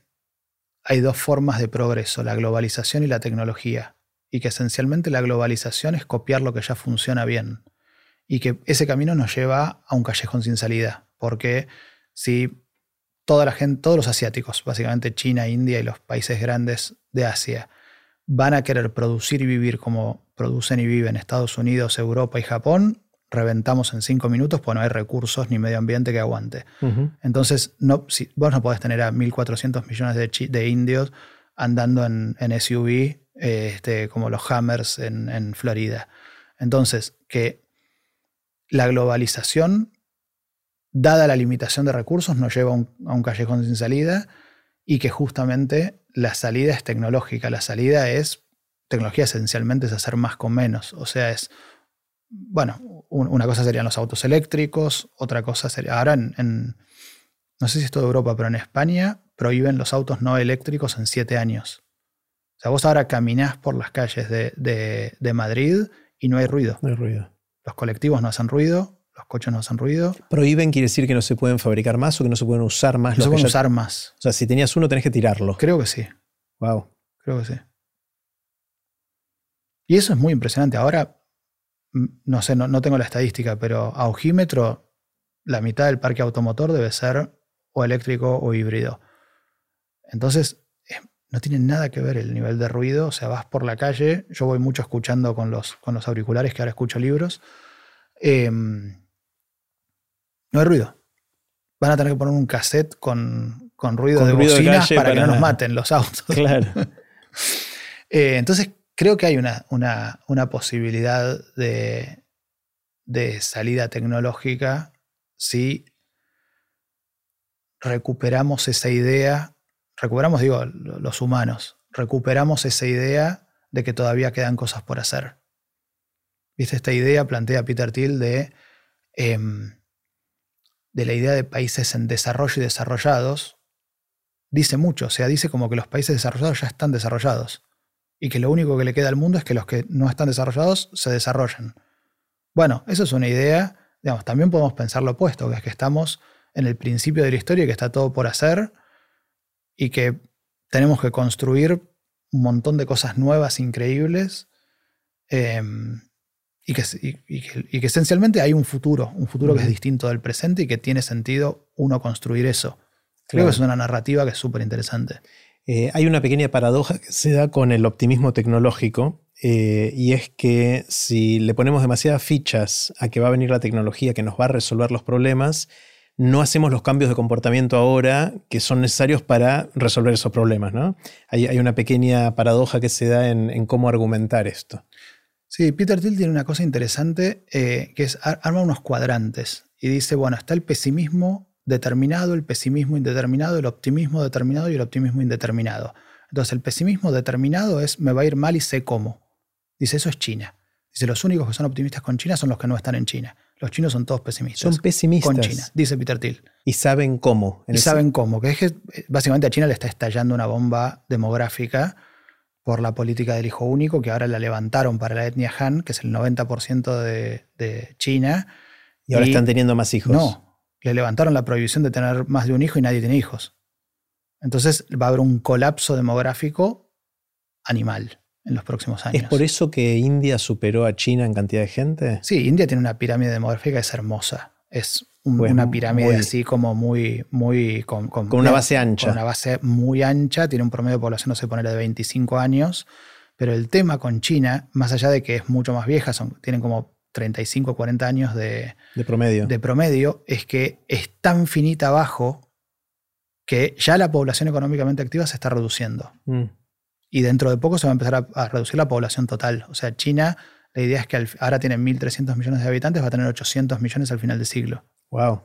hay dos formas de progreso, la globalización y la tecnología, y que esencialmente la globalización es copiar lo que ya funciona bien, y que ese camino nos lleva a un callejón sin salida, porque si toda la gente, todos los asiáticos, básicamente China, India y los países grandes de Asia, van a querer producir y vivir como producen y viven Estados Unidos, Europa y Japón, reventamos en cinco minutos porque no hay recursos ni medio ambiente que aguante. Entonces, no, si, vos no podés tener a 1.400 millones de, de, indios andando en, SUV este, como los Hammers en, Florida. Entonces, que la globalización dada la limitación de recursos, nos lleva a un, callejón sin salida y que justamente la salida es tecnológica. La salida es, tecnología esencialmente es hacer más con menos. O sea, es, bueno, una cosa serían los autos eléctricos, otra cosa sería, ahora en, no sé si es toda Europa, pero en España prohíben los autos no eléctricos en siete años. O sea, vos ahora caminás por las calles de, de Madrid y no hay ruido. No hay ruido. Los colectivos no hacen ruido, los coches no hacen ruido. ¿Prohíben quiere decir que no se pueden fabricar más o que no se pueden usar más? No se pueden usar más. O sea, si tenías uno tenés que tirarlo. Creo que sí. Wow. Creo que sí. Y eso es muy impresionante. Ahora, no sé, no, tengo la estadística, pero a ojímetro, la mitad del parque automotor debe ser o eléctrico o híbrido. Entonces, no tiene nada que ver el nivel de ruido. O sea, vas por la calle, yo voy mucho escuchando con los, con los auriculares, que ahora escucho libros. Eh, no hay ruido. Van a tener que poner un cassette con, ruido de bocinas para, que no nos maten los autos. Claro. Eh, entonces, creo que hay una, una, posibilidad de, de salida tecnológica si recuperamos esa idea, recuperamos, digo, los humanos, recuperamos esa idea de que todavía quedan cosas por hacer. ¿Viste? Esta idea plantea Peter Thiel de em, de la idea de países en desarrollo y desarrollados, dice mucho, o sea, dice como que los países desarrollados ya están desarrollados y que lo único que le queda al mundo es que los que no están desarrollados se desarrollen. Bueno, eso es una idea, digamos, también podemos pensar lo opuesto, que es que estamos en el principio de la historia y que está todo por hacer y que tenemos que construir un montón de cosas nuevas, increíbles, em, y que, y, que, esencialmente hay un futuro, un futuro que es distinto del presente y que tiene sentido uno construir eso. Creo que es una narrativa que es súper interesante. Eh, hay una pequeña paradoja que se da con el optimismo tecnológico eh, y es que si le ponemos demasiadas fichas a que va a venir la tecnología que nos va a resolver los problemas, no hacemos los cambios de comportamiento ahora que son necesarios para resolver esos problemas. ¿no? Hay, hay una pequeña paradoja que se da en, en cómo argumentar esto. Sí, Peter Thiel tiene una cosa interesante eh, que es arma unos cuadrantes y dice, bueno, está el pesimismo determinado, el pesimismo indeterminado, el optimismo determinado y el optimismo indeterminado. Entonces el pesimismo determinado es me va a ir mal y sé cómo. Dice, eso es China. Dice, los únicos que son optimistas con China son los que no están en China. Los chinos son todos pesimistas. Son pesimistas. Con China, dice Peter Thiel. Y saben cómo. Y saben cómo. Que es que eh, básicamente a China le está estallando una bomba demográfica por la política del hijo único, que ahora la levantaron para la etnia Han, que es el 90% de, China. Y ahora están teniendo más hijos. No, le levantaron la prohibición de tener más de un hijo y nadie tiene hijos. Entonces va a haber un colapso demográfico animal en los próximos años. ¿Es por eso que India superó a China en cantidad de gente? Sí, India tiene una pirámide demográfica que es hermosa. Es una pirámide así como muy, muy con, una base ancha. Con una base muy ancha, tiene un promedio de población, no sé, poner de 25 años. Pero el tema con China, más allá de que es mucho más vieja, son, tienen como 35 o 40 años de, promedio. de promedio, es que es tan finita abajo que ya la población económicamente activa se está reduciendo. Mm. Y dentro de poco se va a empezar a, reducir la población total. O sea, China, la idea es que ahora tiene 1.300 millones de habitantes, va a tener 800 millones al final del siglo. Wow.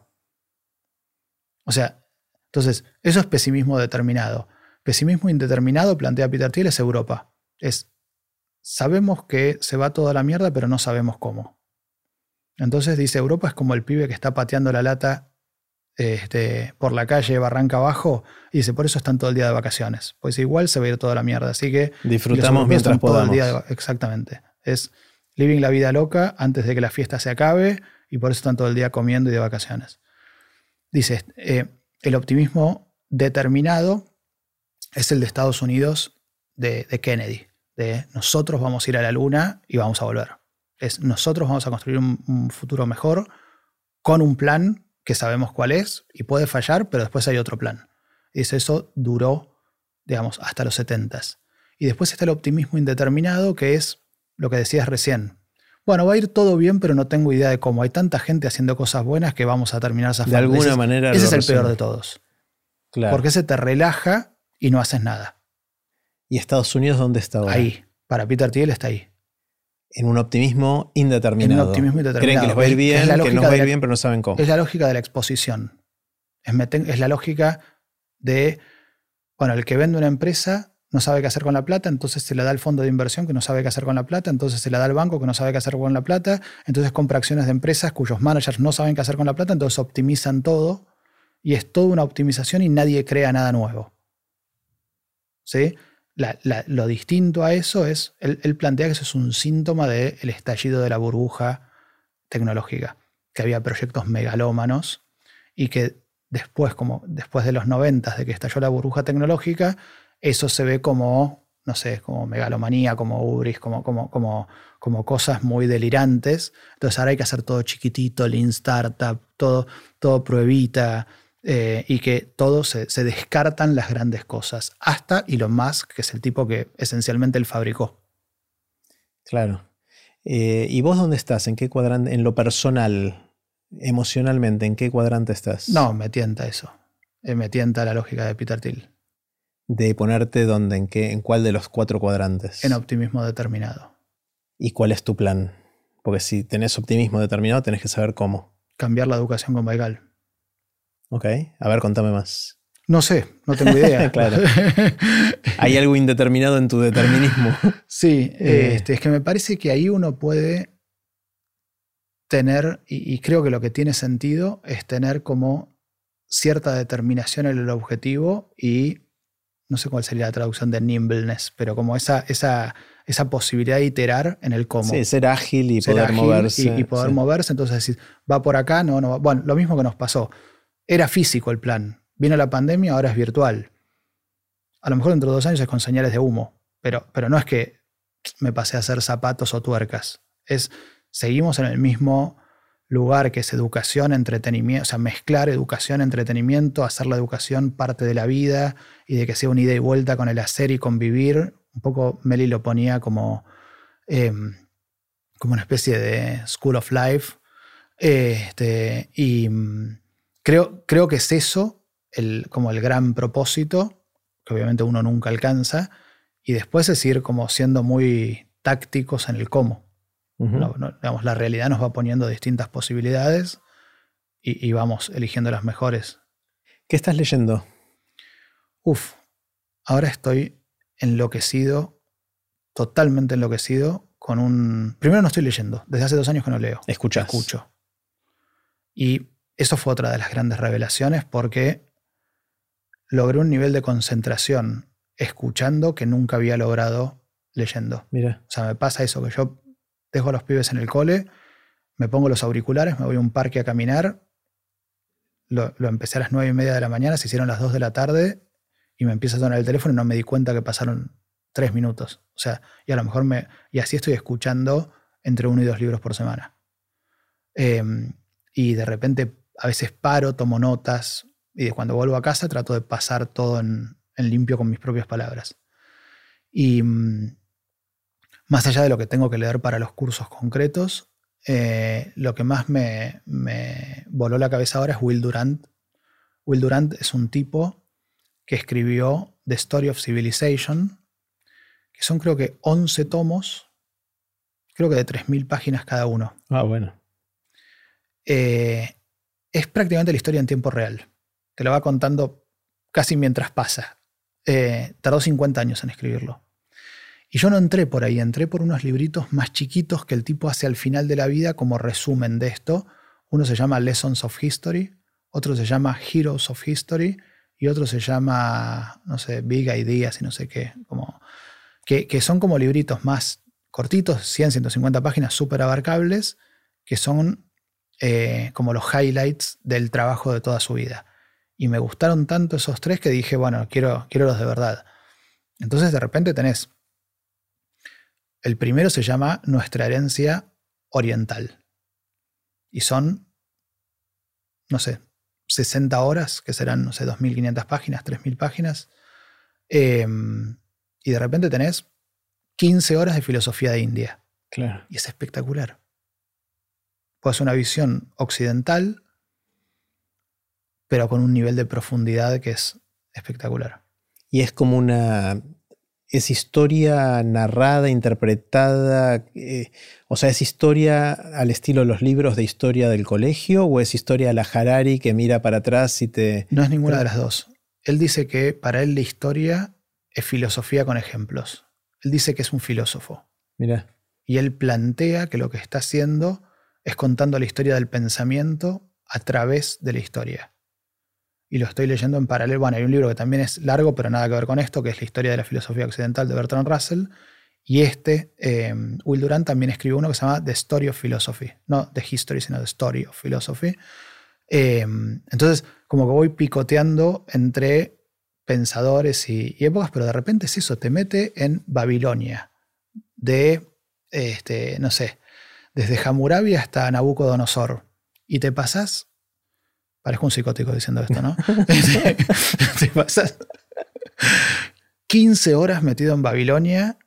O sea, entonces, eso es pesimismo determinado. Pesimismo indeterminado, plantea Peter Thiel, es Europa. Es, sabemos que se va toda la mierda, pero no sabemos cómo. Entonces dice, Europa es como el pibe que está pateando la lata este, por la calle Barranca Abajo y dice, por eso están todo el día de vacaciones. Pues igual se va a ir toda la mierda. Así que... Disfrutamos mientras podamos. exactamente. Es living la vida loca antes de que la fiesta se acabe y por eso están todo el día comiendo y de vacaciones. Dice, eh, el optimismo determinado es el de Estados Unidos de, Kennedy, de nosotros vamos a ir a la luna y vamos a volver. Es nosotros vamos a construir un, futuro mejor con un plan que sabemos cuál es y puede fallar, pero después hay otro plan. Y eso duró, digamos, hasta los 70 Y después está el optimismo indeterminado, que es lo que decías recién. Bueno, va a ir todo bien, pero no tengo idea de cómo. Hay tanta gente haciendo cosas buenas que vamos a terminar esa De alguna manera. Ese es el peor de todos. Claro. Porque ese te relaja y no haces nada. ¿Y Estados Unidos dónde está ahora? Ahí. Para Peter Thiel está ahí. En un optimismo indeterminado. En un optimismo indeterminado. Creen que les va a ir bien, que no va a ir bien, pero no saben cómo. Es la lógica de la exposición. Es, es la lógica de, bueno, el que vende una empresa no sabe qué hacer con la plata, entonces se le da al fondo de inversión que no sabe qué hacer con la plata, entonces se le da al banco que no sabe qué hacer con la plata, entonces compra acciones de empresas cuyos managers no saben qué hacer con la plata, entonces optimizan todo y es toda una optimización y nadie crea nada nuevo. ¿Sí? Lo distinto a eso es, él, plantea que eso es un síntoma del estallido de la burbuja tecnológica, que había proyectos megalómanos y que después, como después de los 90, de que estalló la burbuja tecnológica, eso se ve como, no sé, como megalomanía, como ubris, como, como, como, como cosas muy delirantes. Entonces ahora hay que hacer todo chiquitito, lean startup, todo, todo pruebita, eh, y que todo se, descartan las grandes cosas. Hasta Elon Musk, que es el tipo que esencialmente él fabricó. Claro. Eh, ¿Y vos dónde estás? ¿En qué cuadrante? En lo personal, emocionalmente, ¿en qué cuadrante estás? No, me tienta eso. Eh, me tienta la lógica de Peter Thiel de ponerte dónde, en qué, en cuál de los cuatro cuadrantes. En optimismo determinado. ¿Y cuál es tu plan? Porque si tenés optimismo determinado, tenés que saber cómo. Cambiar la educación con Baigal. Ok, a ver, contame más. No sé, no tengo idea. claro. Hay algo indeterminado en tu determinismo. sí, eh. este, es que me parece que ahí uno puede tener, y creo que lo que tiene sentido es tener como cierta determinación en el objetivo y no sé cuál sería la traducción de nimbleness, pero como esa, esa, esa posibilidad de iterar en el cómo. Sí, ser ágil y poder moverse. Y, poder moverse, entonces decir, va por acá, no, no va. Bueno, lo mismo que nos pasó. Era físico el plan. Vino la pandemia, ahora es virtual. A lo mejor dentro de dos años es con señales de humo, pero, pero no es que me pasé a hacer zapatos o tuercas. Es, seguimos en el mismo lugar que es educación, entretenimiento, o sea, mezclar educación, entretenimiento, hacer la educación parte de la vida y de que sea una ida y vuelta con el hacer y convivir. Un poco Meli lo ponía como, em, como una especie de School of Life. este, y mm, creo, creo que es eso el, como el gran propósito, que obviamente uno nunca alcanza, y después es ir como siendo muy tácticos en el cómo digamos, la realidad nos va poniendo distintas posibilidades y, vamos eligiendo las mejores. ¿Qué estás leyendo? Uf, ahora estoy enloquecido, totalmente enloquecido, con un... Primero no estoy leyendo, desde hace dos años que no leo. Escuchas. Escucho. Y eso fue otra de las grandes revelaciones porque logré un nivel de concentración escuchando que nunca había logrado leyendo. Mira. O sea, me pasa eso, que yo dejo a los pibes en el cole, me pongo los auriculares, me voy a un parque a caminar. Lo, empecé a las nueve y media de la mañana, se hicieron las dos de la tarde y me empieza a sonar el teléfono y no me di cuenta que pasaron tres minutos. O sea, y a lo mejor me. Y así estoy escuchando entre uno y dos libros por semana. Em, y de repente a veces paro, tomo notas y cuando vuelvo a casa trato de pasar todo en, en limpio con mis propias palabras. Y, mm, más allá de lo que tengo que leer para los cursos concretos, eh, lo que más me, voló la cabeza ahora es Will Durant. Will Durant es un tipo que escribió The Story of Civilization, que son creo que 11 tomos, creo que de 3.000 páginas cada uno. Ah, bueno. Eh, es prácticamente la historia en tiempo real. Te lo va contando casi mientras pasa. Eh, tardó 50 años en escribirlo. Y yo no entré por ahí, entré por unos libritos más chiquitos que el tipo hace al final de la vida como resumen de esto. Uno se llama Lessons of History, otro se llama Heroes of History y otro se llama, no sé, Big Ideas y no sé qué, como, que, que son como libritos más cortitos, 100, 150 páginas, súper abarcables, que son eh, como los highlights del trabajo de toda su vida. Y me gustaron tanto esos tres que dije, bueno, quiero, quiero los de verdad. Entonces de repente tenés, el primero se llama Nuestra herencia oriental. Y son, no sé, 60 horas, que serán, no sé, 2.500 páginas, 3.000 páginas. Em, y de repente tenés 15 horas de filosofía de India. Claro. Y es espectacular. Pues una visión occidental, pero con un nivel de profundidad que es espectacular. Y es como una es historia narrada, interpretada, eh, o sea, es historia al estilo de los libros de historia del colegio o es historia a la Harari que mira para atrás y te... No es ninguna de las dos. Él dice que para él la historia es filosofía con ejemplos. Él dice que es un filósofo. Mira. Y él plantea que lo que está haciendo es contando la historia del pensamiento a través de la historia y lo estoy leyendo en paralelo. Bueno, hay un libro que también es largo, pero nada que ver con esto, que es la historia de la filosofía occidental de Bertrand Russell. Y este, eh, Will Durant también escribió uno que se llama The Story of Philosophy. No The History, sino The Story of Philosophy. Eh, entonces, como que voy picoteando entre pensadores y, épocas, pero de repente es eso, te mete en Babilonia, de, este, no sé, desde Hammurabi hasta Nabucodonosor. Y te pasas Parezco un psicótico diciendo esto, ¿no? Te pasas 15 horas metido en Babilonia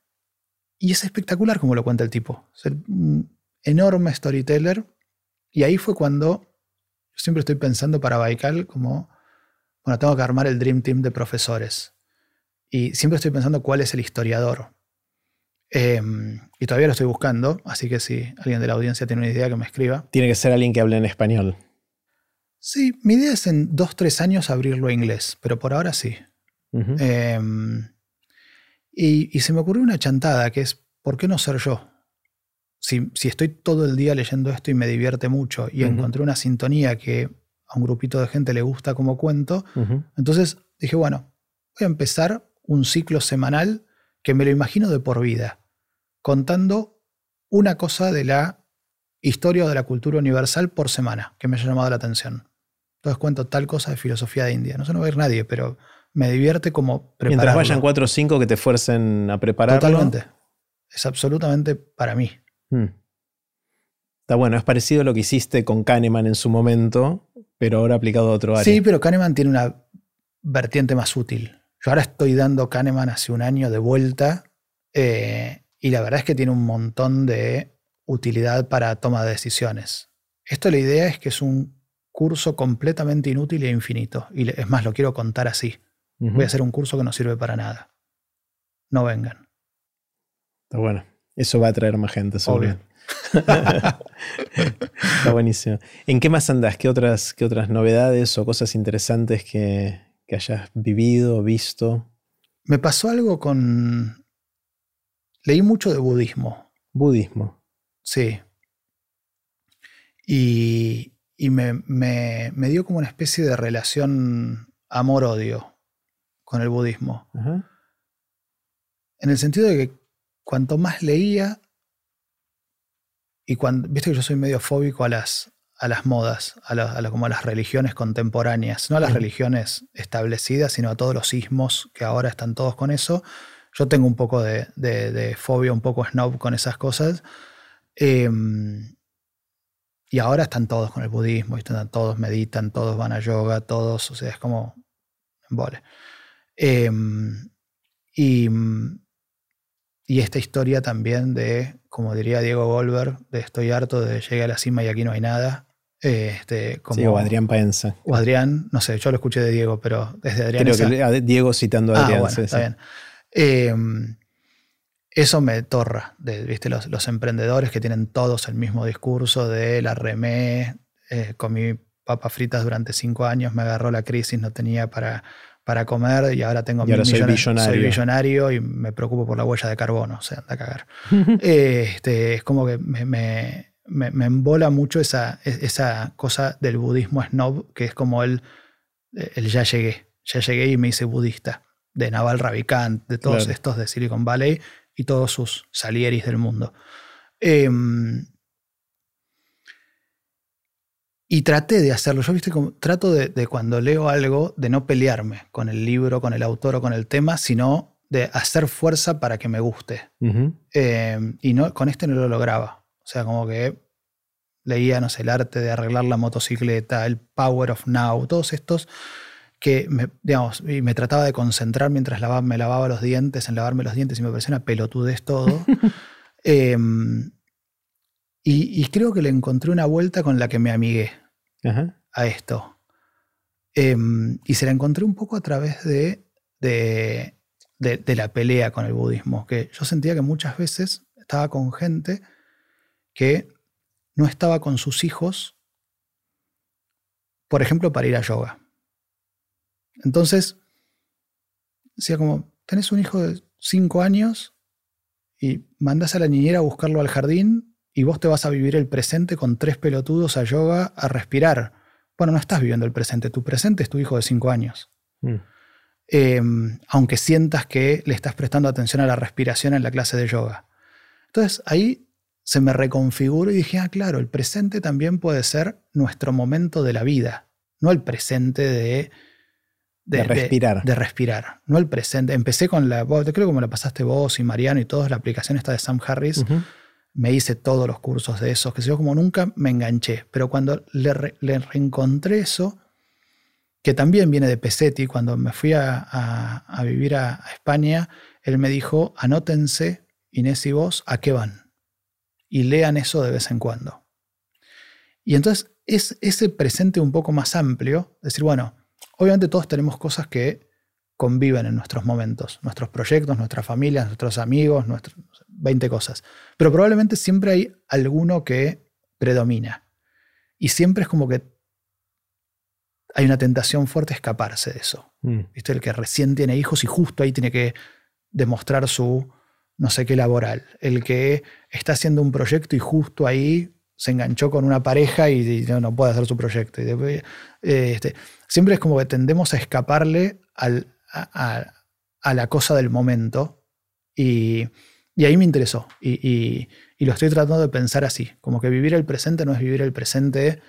y es espectacular como lo cuenta el tipo. Es un enorme storyteller. Y ahí fue cuando yo siempre estoy pensando para Baikal como, bueno, tengo que armar el Dream Team de profesores. Y siempre estoy pensando cuál es el historiador. Em, y todavía lo estoy buscando, así que si alguien de la audiencia tiene una idea que me escriba. Tiene que ser alguien que hable en español. Sí, mi idea es en dos, tres años abrirlo a inglés, pero por ahora sí. Em, y, se me ocurrió una chantada que es, ¿por qué no ser yo? Si, estoy todo el día leyendo esto y me divierte mucho y encontré una sintonía que a un grupito de gente le gusta como cuento, entonces dije, bueno, voy a empezar un ciclo semanal que me lo imagino de por vida, contando una cosa de la historia o de la cultura universal por semana que me haya llamado la atención. Entonces cuento tal cosa de filosofía de India. No se no va a ir nadie, pero me divierte como prepararlo. Mientras vayan cuatro o cinco que te fuercen a prepararlo. Totalmente. Es absolutamente para mí. Hmm. Está bueno, es parecido a lo que hiciste con Kahneman en su momento, pero ahora aplicado a otro área. Sí, pero Kahneman tiene una vertiente más útil. Yo ahora estoy dando Kahneman hace un año de vuelta eh, y la verdad es que tiene un montón de utilidad para toma de decisiones. Esto la idea es que es un curso completamente inútil e infinito. Y es más, lo quiero contar así. Voy a hacer un curso que no sirve para nada. No vengan. Está bueno. Eso va a atraer más gente, seguro. Está buenísimo. ¿En qué más andás? ¿Qué otras, qué otras novedades o cosas interesantes que, que hayas vivido, visto? Me pasó algo con... Leí mucho de budismo. Budismo. Sí. Y, y me, dio como una especie de relación amor-odio con el budismo. En el sentido de que cuanto más leía, y cuando, viste que yo soy medio fóbico a las, a las modas, a, como a las religiones contemporáneas, no a las religiones establecidas, sino a todos los sismos que ahora están todos con eso. Yo tengo un poco de, de, fobia, un poco snob con esas cosas. Em, y ahora están todos con el budismo, están, todos meditan, todos van a yoga, todos, o sea, es como vale. Em, y, y, esta historia también de, como diría Diego Goldberg, de estoy harto de llegar a la cima y aquí no hay nada. Este, como, sí, o Adrián Paenza. O Adrián, no sé, yo lo escuché de Diego, pero desde Adrián. Creo que Diego citando a ah, Adrián. está bien. Em, eso me torra, de, ¿viste? Los, emprendedores que tienen todos el mismo discurso de la remé, eh, comí papas fritas durante cinco años, me agarró la crisis, no tenía para, para comer y ahora tengo y ahora soy, millonario. soy millonario y me preocupo por la huella de carbono, o sea, anda a cagar. este, es como que me, me, embola mucho esa, esa cosa del budismo snob, que es como el, el ya llegué, ya llegué y me hice budista, de Naval Ravikant, de todos estos de Silicon Valley y todos sus salieris del mundo. Em, y traté de hacerlo. Yo, viste, trato de, cuando leo algo, de no pelearme con el libro, con el autor o con el tema, sino de hacer fuerza para que me guste. Em, y no, con este no lo lograba. O sea, como que leía, no sé, el arte de arreglar la motocicleta, el Power of Now, todos estos que me, digamos, y me trataba de concentrar mientras me lavaba los dientes, en lavarme los dientes y me parecía una pelotudez todo. Em, y, creo que le encontré una vuelta con la que me amigué a esto. Em, y se la encontré un poco a través de, de, la pelea con el budismo, que yo sentía que muchas veces estaba con gente que no estaba con sus hijos, por ejemplo, para ir a yoga. Entonces, decía como, tenés un hijo de 5 años y mandás a la niñera a buscarlo al jardín y vos te vas a vivir el presente con tres pelotudos a yoga a respirar. Bueno, no estás viviendo el presente, tu presente es tu hijo de cinco años. Mm. Em, aunque sientas que le estás prestando atención a la respiración en la clase de yoga. Entonces ahí se me reconfiguró y dije, ah, claro, el presente también puede ser nuestro momento de la vida, no el presente de... De, respirar. De, respirar, no el presente. Empecé con la, creo que como la pasaste vos y Mariano y todos, la aplicación esta de Sam Harris me hice todos los cursos de esos, que yo como nunca me enganché. Pero cuando le, reencontré eso, que también viene de Pesetti, cuando me fui a, vivir a, España, él me dijo, anótense, Inés y vos, ¿a qué van? Y lean eso de vez en cuando. Y entonces es ese presente un poco más amplio, decir, bueno, obviamente todos tenemos cosas que conviven en nuestros momentos, nuestros proyectos, nuestras familias, nuestros amigos, nuestros, 20 cosas. Pero probablemente siempre hay alguno que predomina. Y siempre es como que hay una tentación fuerte a escaparse de eso. Mm. ¿Viste? El que recién tiene hijos y justo ahí tiene que demostrar su no sé qué laboral. El que está haciendo un proyecto y justo ahí se enganchó con una pareja y, no, puede hacer su proyecto. Eh, este, siempre es como que tendemos a escaparle a, a la cosa del momento y, y ahí me interesó. Y, lo estoy tratando de pensar así. Como que vivir el presente no es vivir el presente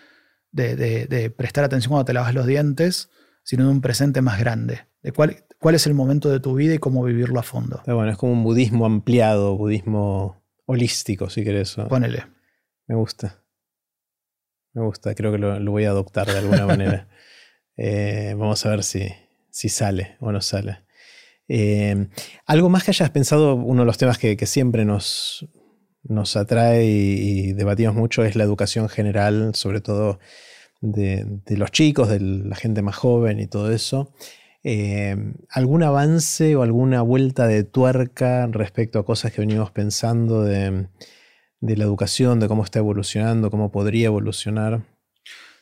de, prestar atención cuando te lavas los dientes, sino de un presente más grande. De cuál, cuál es el momento de tu vida y cómo vivirlo a fondo. bueno, es como un budismo ampliado, budismo holístico, si querés. Ponele. Me gusta. Me gusta, creo que lo, voy a adoptar de alguna manera. Eh, vamos a ver si, si sale o no sale. Eh, algo más que hayas pensado, uno de los temas que, siempre nos, nos atrae y, debatimos mucho es la educación general, sobre todo de, los chicos, de la gente más joven y todo eso. Eh, ¿Algún avance o alguna vuelta de tuerca respecto a cosas que venimos pensando de, de la educación, de cómo está evolucionando, cómo podría evolucionar?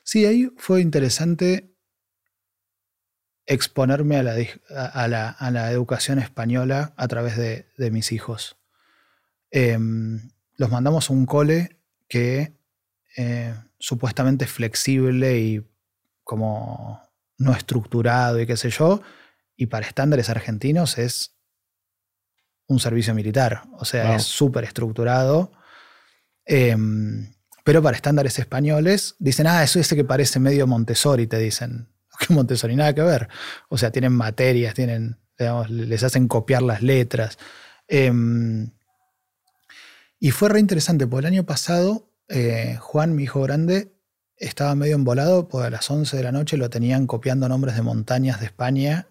Sí, ahí fue interesante exponerme a la, a, la, educación española a través de, mis hijos. Em, los mandamos a un cole que eh, supuestamente es flexible y como no estructurado y qué sé yo, y para estándares argentinos es un servicio militar, o sea, es súper estructurado. Em, pero para estándares españoles dicen, ah, eso es ese que parece medio Montessori, te dicen que Montessori, nada que ver. O sea, tienen materias, tienen, les hacen copiar las letras. Em, y fue re interesante, porque el año pasado eh, Juan, mi hijo grande, estaba medio embolado, porque a las 11 de la noche lo tenían copiando nombres de montañas de España.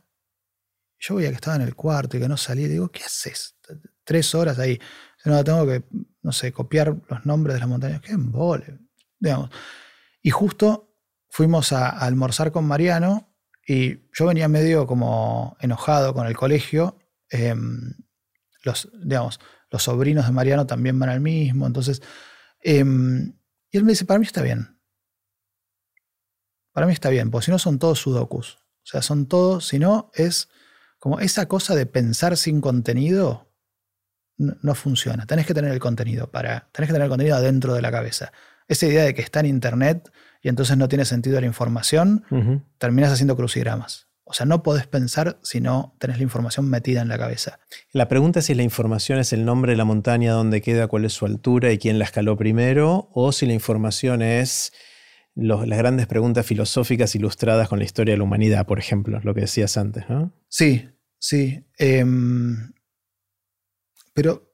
Yo veía que estaba en el cuarto y que no salía. digo, ¿qué haces? Tres horas ahí. No, tengo que, no sé, copiar los nombres de las montañas. ¡Qué embole! Digamos. Y justo fuimos a, almorzar con Mariano y yo venía medio como enojado con el colegio. Em, los, digamos, los sobrinos de Mariano también van al mismo. Entonces, em, y él me dice, para mí está bien. Para mí está bien, porque si no son todos sudokus. O sea, son todos, si no, es como esa cosa de pensar sin contenido, no, funciona. Tenés que tener el contenido para. Tenés que tener el contenido adentro de la cabeza. Esa idea de que está en internet y entonces no tiene sentido la información, terminas haciendo crucigramas. O sea, no podés pensar si no tenés la información metida en la cabeza. La pregunta es si la información es el nombre de la montaña, dónde queda, cuál es su altura y quién la escaló primero, o si la información es las grandes preguntas filosóficas ilustradas con la historia de la humanidad, por ejemplo, lo que decías antes, ¿no? Sí, sí. Em, pero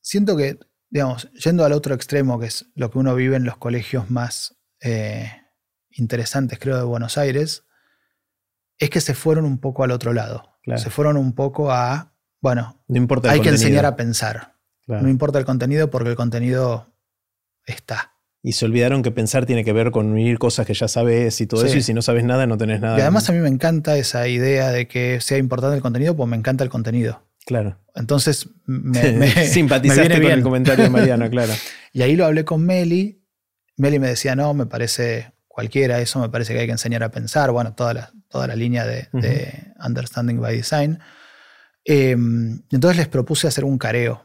siento que, digamos, yendo al otro extremo, que es lo que uno vive en los colegios más eh, interesantes, creo, de Buenos Aires, es que se fueron un poco al otro lado. Se fueron un poco a, bueno, no importa hay que enseñar a pensar. No importa el contenido porque el contenido está. Y se olvidaron que pensar tiene que ver con unir cosas que ya sabes y todo eso, y si no sabes nada, no tenés nada. Y además a mí me encanta esa idea de que sea importante el contenido, pues me encanta el contenido. Claro. Entonces me, me simpatizaste con el comentario de Mariano, claro. y ahí lo hablé con Meli. Meli me decía, no, me parece cualquiera, eso me parece que hay que enseñar a pensar. Bueno, toda la, toda la línea de, Understanding by Design. Em, entonces les propuse hacer un careo.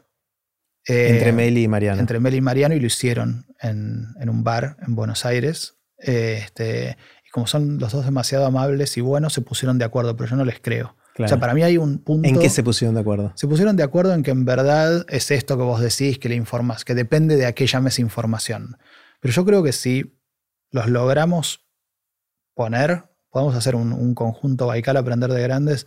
Entre eh, Meli y Mariano. Entre Meli y Mariano y lo hicieron en, un bar en Buenos Aires. este, y como son los dos demasiado amables y buenos, se pusieron de acuerdo, pero yo no les creo. O sea, para mí hay un punto. ¿En qué se pusieron de acuerdo? Se pusieron de acuerdo en que en verdad es esto que vos decís, que le informas, que depende de a qué llames información. Pero yo creo que si los logramos poner, podemos hacer un, conjunto Baikal Aprender de Grandes,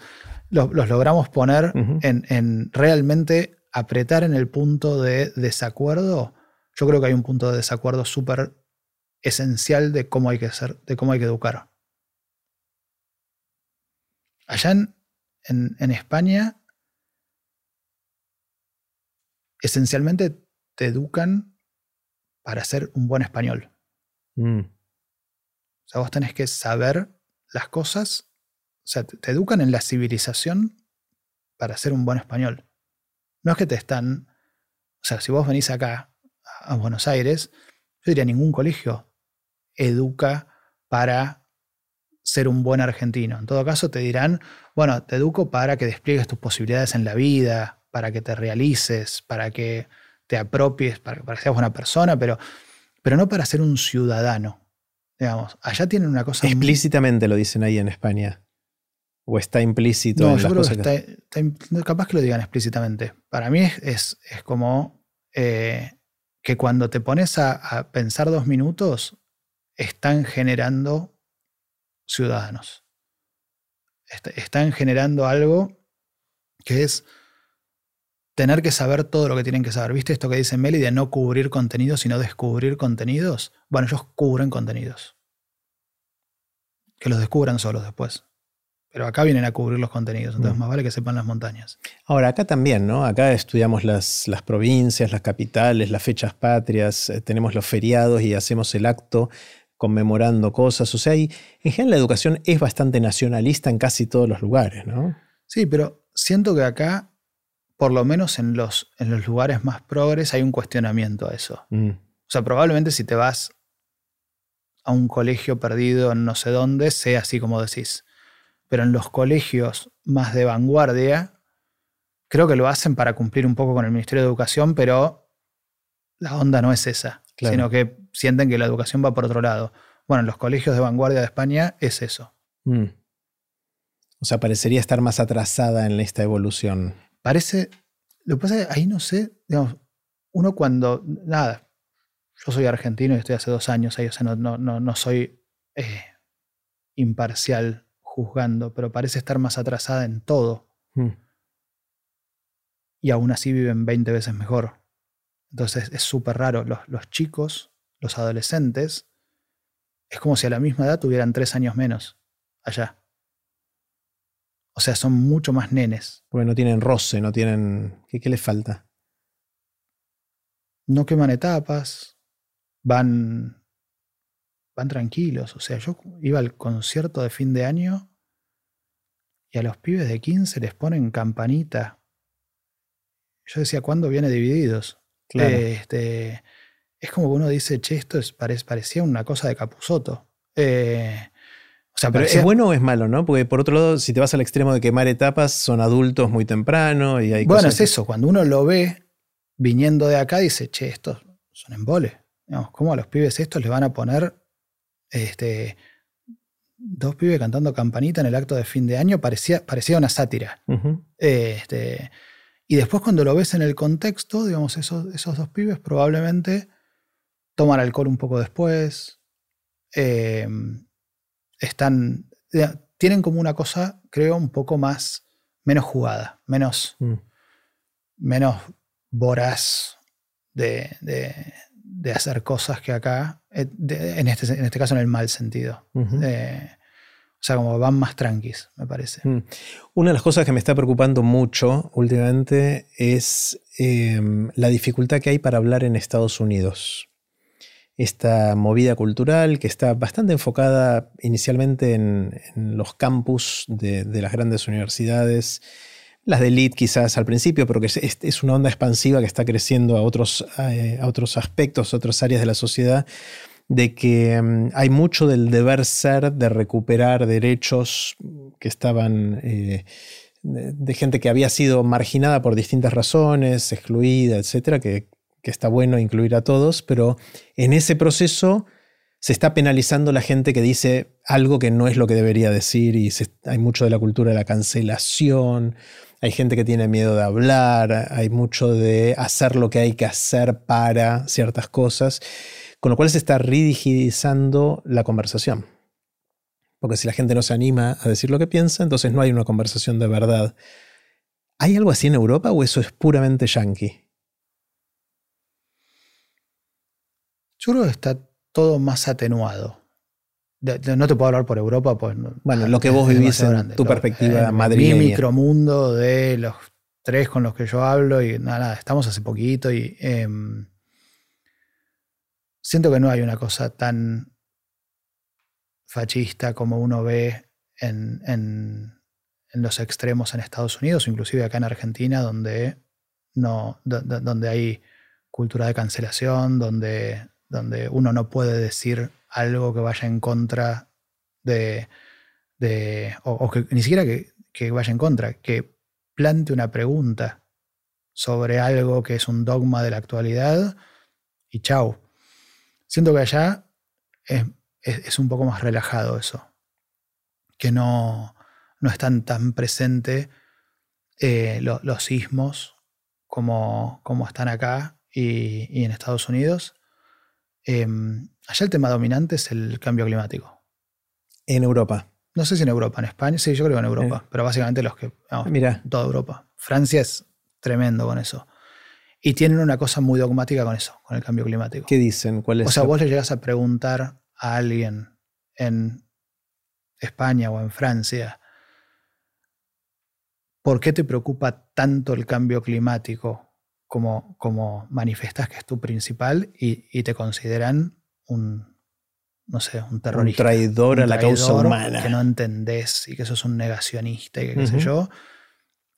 los, logramos poner en, en realmente apretar en el punto de desacuerdo yo creo que hay un punto de desacuerdo súper esencial de cómo hay que ser, de cómo hay que educar. Allá en, España, esencialmente te educan para ser un buen español. Mm. O sea, vos tenés que saber las cosas. O sea, te, educan en la civilización para ser un buen español. No es que te están. O sea, si vos venís acá a Buenos Aires, yo diría ningún colegio educa para ser un buen argentino. En todo caso, te dirán, bueno, te educo para que despliegues tus posibilidades en la vida, para que te realices, para que te apropies, para, que seas buena persona, pero, pero no para ser un ciudadano. Digamos, allá tienen una cosa. Explícitamente lo dicen ahí en España. ¿O está implícito? No, yo creo que, está, capaz que lo digan explícitamente. Para mí es, es, como eh, que cuando te pones a, pensar dos minutos, están generando ciudadanos. están generando algo que es tener que saber todo lo que tienen que saber. ¿Viste esto que dice Meli de no cubrir contenidos, sino descubrir contenidos? Bueno, ellos cubren contenidos. Que los descubran solos después. Pero acá vienen a cubrir los contenidos, entonces mm. más vale que sepan las montañas. Ahora, acá también, ¿no? Acá estudiamos las, las provincias, las capitales, las fechas patrias, eh, tenemos los feriados y hacemos el acto conmemorando cosas. O sea, en general la educación es bastante nacionalista en casi todos los lugares, ¿no? Sí, pero siento que acá, por lo menos en los, en los lugares más progres, hay un cuestionamiento a eso. Mm. O sea, probablemente si te vas a un colegio perdido en no sé dónde, sea así como decís pero en los colegios más de vanguardia, creo que lo hacen para cumplir un poco con el Ministerio de Educación, pero la onda no es esa, sino que sienten que la educación va por otro lado. Bueno, en los colegios de vanguardia de España es eso. Mm. O sea, parecería estar más atrasada en esta evolución. Parece, lo que pasa es que ahí no sé, digamos, uno cuando, nada, yo soy argentino y estoy hace dos años ahí, o sea, no, no, no, soy eh, imparcial juzgando, pero parece estar más atrasada en todo. Hmm. Y aún así viven 20 veces mejor. Entonces es súper raro. Los, chicos, los adolescentes, es como si a la misma edad tuvieran tres años menos allá. O sea, son mucho más nenes. Porque no tienen roce, no tienen... ¿Qué, qué les falta? No queman etapas, van van tranquilos. O sea, yo iba al concierto de fin de año y a los pibes de 15 les ponen campanita. Yo decía, ¿cuándo viene divididos? Este, es como que uno dice, che, esto es, parecía una cosa de Capusoto. Eh, O sea, Pero ¿es bueno o es malo, no? Porque por otro lado, si te vas al extremo de quemar etapas, son adultos muy temprano y hay Bueno, cosas es que- eso. Cuando uno lo ve viniendo de acá, dice, che, estos son embole. Digamos, ¿Cómo a los pibes estos les van a poner este, dos pibes cantando campanita en el acto de fin de año? Parecía, parecía una sátira. Este, y después cuando lo ves en el contexto, digamos, esos, esos dos pibes probablemente toman alcohol un poco después, eh, están, ya, tienen como una cosa, creo, un poco más, menos jugada, menos, Mm. menos voraz de, de- de hacer cosas que acá, eh, de- en, este, en este caso en el mal sentido. Eh, o sea, como van más tranquis, me parece. Mm. Una de las cosas que me está preocupando mucho últimamente es eh, la dificultad que hay para hablar en Estados Unidos. Esta movida cultural que está bastante enfocada inicialmente en, en los campus de, de las grandes universidades, las de elite quizás al principio, pero que es, una onda expansiva que está creciendo a otros, eh, a otros aspectos, a otras áreas de la sociedad de que mm, hay mucho del deber ser de recuperar derechos que estaban eh, de, de gente que había sido marginada por distintas razones, excluida, etcétera, que, que está bueno incluir a todos, pero en ese proceso se está penalizando la gente que dice algo que no es lo que debería decir y hay mucho de la cultura de la cancelación, hay gente que tiene miedo de hablar, hay mucho de hacer lo que hay que hacer para ciertas cosas, con lo cual se está rigidizando la conversación. Porque si la gente no se anima a decir lo que piensa, entonces no hay una conversación de verdad. ¿Hay algo así en Europa o eso es puramente yankee? Yo creo que está todo más atenuado. De- de- no te puedo hablar por Europa, pues. no- Bueno, lo que vos vivís en grande. tu Lo- perspectiva en madrileña. Mi micromundo de los tres con los que yo hablo y nada, nada, estamos hace poquito y em, siento que no hay una cosa tan fascista como uno ve en, en- en los extremos en Estados Unidos, inclusive acá en Argentina, donde no, do- do- donde hay cultura de cancelación, donde, donde uno no puede decir algo que vaya en contra de, o, que ni siquiera que, que vaya en contra, que plante una pregunta sobre algo que es un dogma de la actualidad y chau. Siento que allá es, es- un poco más relajado eso, que no, no están tan presentes eh, lo- los sismos como, como están acá y en Estados Unidos. Em, allá el tema dominante es el cambio climático. En Europa. No sé si en Europa, en España, sí, yo creo que en Europa, pero básicamente los que, vamos, Mira, toda Europa. Francia es tremendo con eso. Y tienen una cosa muy dogmática con eso, con el cambio climático. ¿qué dicen? ¿Cuál es O sea, vos le llegas a preguntar a alguien en España o en Francia, ¿por qué te preocupa tanto el cambio climático como, como manifestas que es tu principal y, y te consideran un, no sé, un un terrorista? traidor a un la causa traidor humana? Que no entendés y que sos un negacionista y que qué sé Ujú. yo.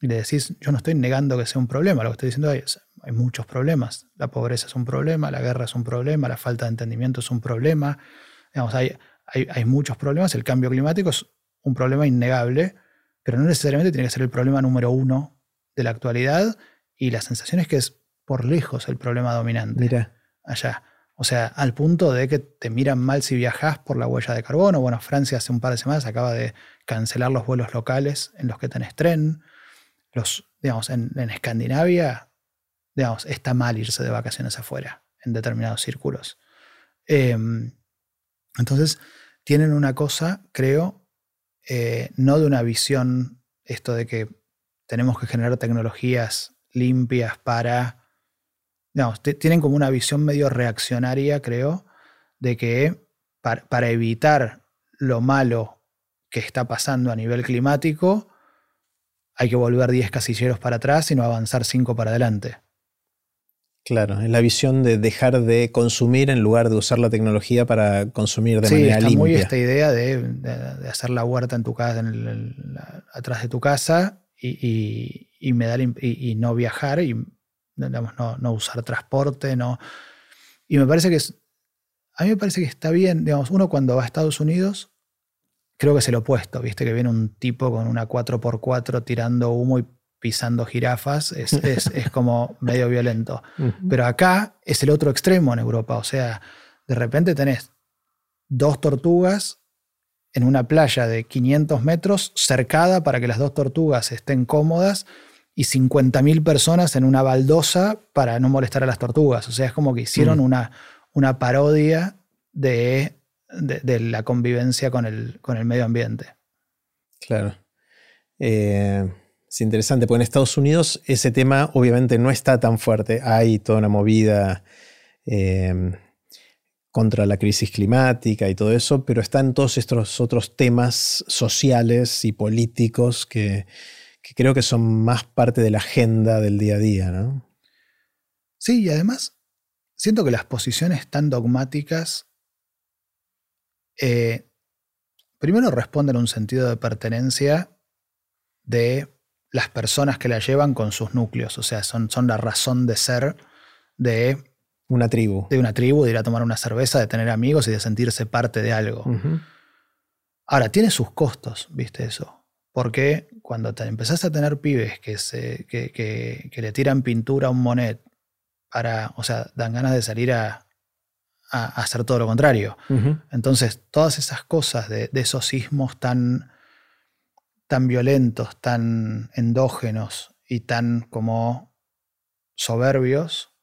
Y le decís, yo no estoy negando que sea un problema, lo que estoy diciendo es, hay muchos problemas. La pobreza es un problema, la guerra es un problema, la falta de entendimiento es un problema. Digamos, hay, hay, hay muchos problemas, el cambio climático es un problema innegable, pero no necesariamente tiene que ser el problema número uno de la actualidad y la sensación es que es por lejos el problema dominante Mira, allá. O sea, al punto de que te miran mal si viajas por la huella de carbono. Bueno, Francia hace un par de semanas acaba de cancelar los vuelos locales en los que tenés tren. Los, digamos, en, en Escandinavia, digamos, está mal irse de vacaciones afuera en determinados círculos. Eh, entonces, tienen una cosa, creo, eh, no de una visión, esto de que tenemos que generar tecnologías limpias para te- tienen como una visión medio reaccionaria, creo, de que par- para evitar lo malo que está pasando a nivel climático, hay que volver 10 casilleros para atrás y no avanzar 5 para adelante. claro, es la visión de dejar de consumir en lugar de usar la tecnología para consumir de sí, manera está limpia. muy esta idea de, de- de hacer la huerta en tu casa, en el- la- atrás de tu casa y, y- y me da la imp- y, y no viajar y digamos, no, no usar transporte, no. Y me parece que es, a mí me parece que está bien, digamos, uno cuando va a Estados Unidos creo que es el opuesto, viste que viene un tipo con una 4x4 tirando humo y pisando jirafas, es, es, como medio violento. Pero acá es el otro extremo en Europa, o sea, de repente tenés dos tortugas en una playa de 500 metros cercada para que las dos tortugas estén cómodas y 50.000 personas en una baldosa para no molestar a las tortugas. O sea, es como que hicieron una, una parodia de, de, la convivencia con el, con el medio ambiente. Claro. Eh, es interesante, porque en Estados Unidos ese tema obviamente no está tan fuerte. Hay toda una movida eh, contra la crisis climática y todo eso, pero están todos estos otros temas sociales y políticos que, que creo que son más parte de la agenda del día a día, ¿no? Sí, y además siento que las posiciones tan dogmáticas eh, primero responden a un sentido de pertenencia de las personas que la llevan con sus núcleos, o sea, son, son la razón de ser de una tribu. De una tribu, de ir a tomar una cerveza, de tener amigos y de sentirse parte de algo. Ahora, tiene sus costos, ¿viste eso? Porque cuando te empezás a tener pibes que, se, que, le tiran pintura a un monet para, o sea, dan ganas de salir a, hacer todo lo contrario. Entonces, todas esas cosas de, esos sismos tan, tan violentos, tan endógenos y tan como soberbios,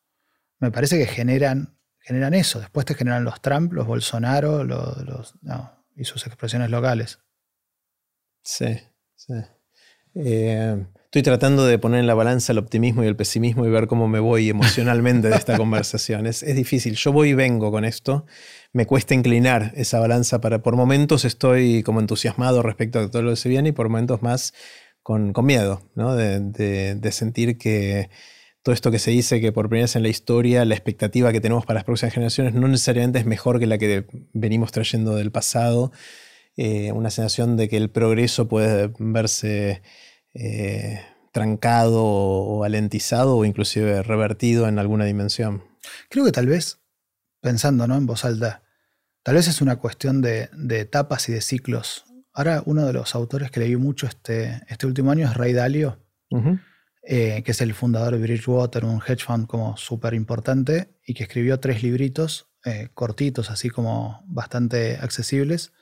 me parece que generan, generan eso. Después te generan los Trump, los Bolsonaro los, y sus expresiones locales. Sí. Eh, estoy tratando de poner en la balanza el optimismo y el pesimismo y ver cómo me voy emocionalmente de esta conversación. Es, difícil. Yo voy y vengo con esto. Me cuesta inclinar esa balanza para. Por momentos estoy como entusiasmado respecto a todo lo que se viene y por momentos más con, miedo, ¿no? de, sentir que todo esto que se dice que por primera vez en la historia la expectativa que tenemos para las próximas generaciones no necesariamente es mejor que la que venimos trayendo del pasado eh, una sensación de que el progreso puede verse eh, trancado o alentizado o inclusive revertido en alguna dimensión. Creo que tal vez, pensando ¿no? en voz alta, tal vez es una cuestión de, etapas y de ciclos. Ahora uno de los autores que leí mucho este, este último año es Ray Dalio, eh, que es el fundador de Bridgewater, un hedge fund como súper importante, y que escribió tres libritos cortitos, así como bastante accesibles,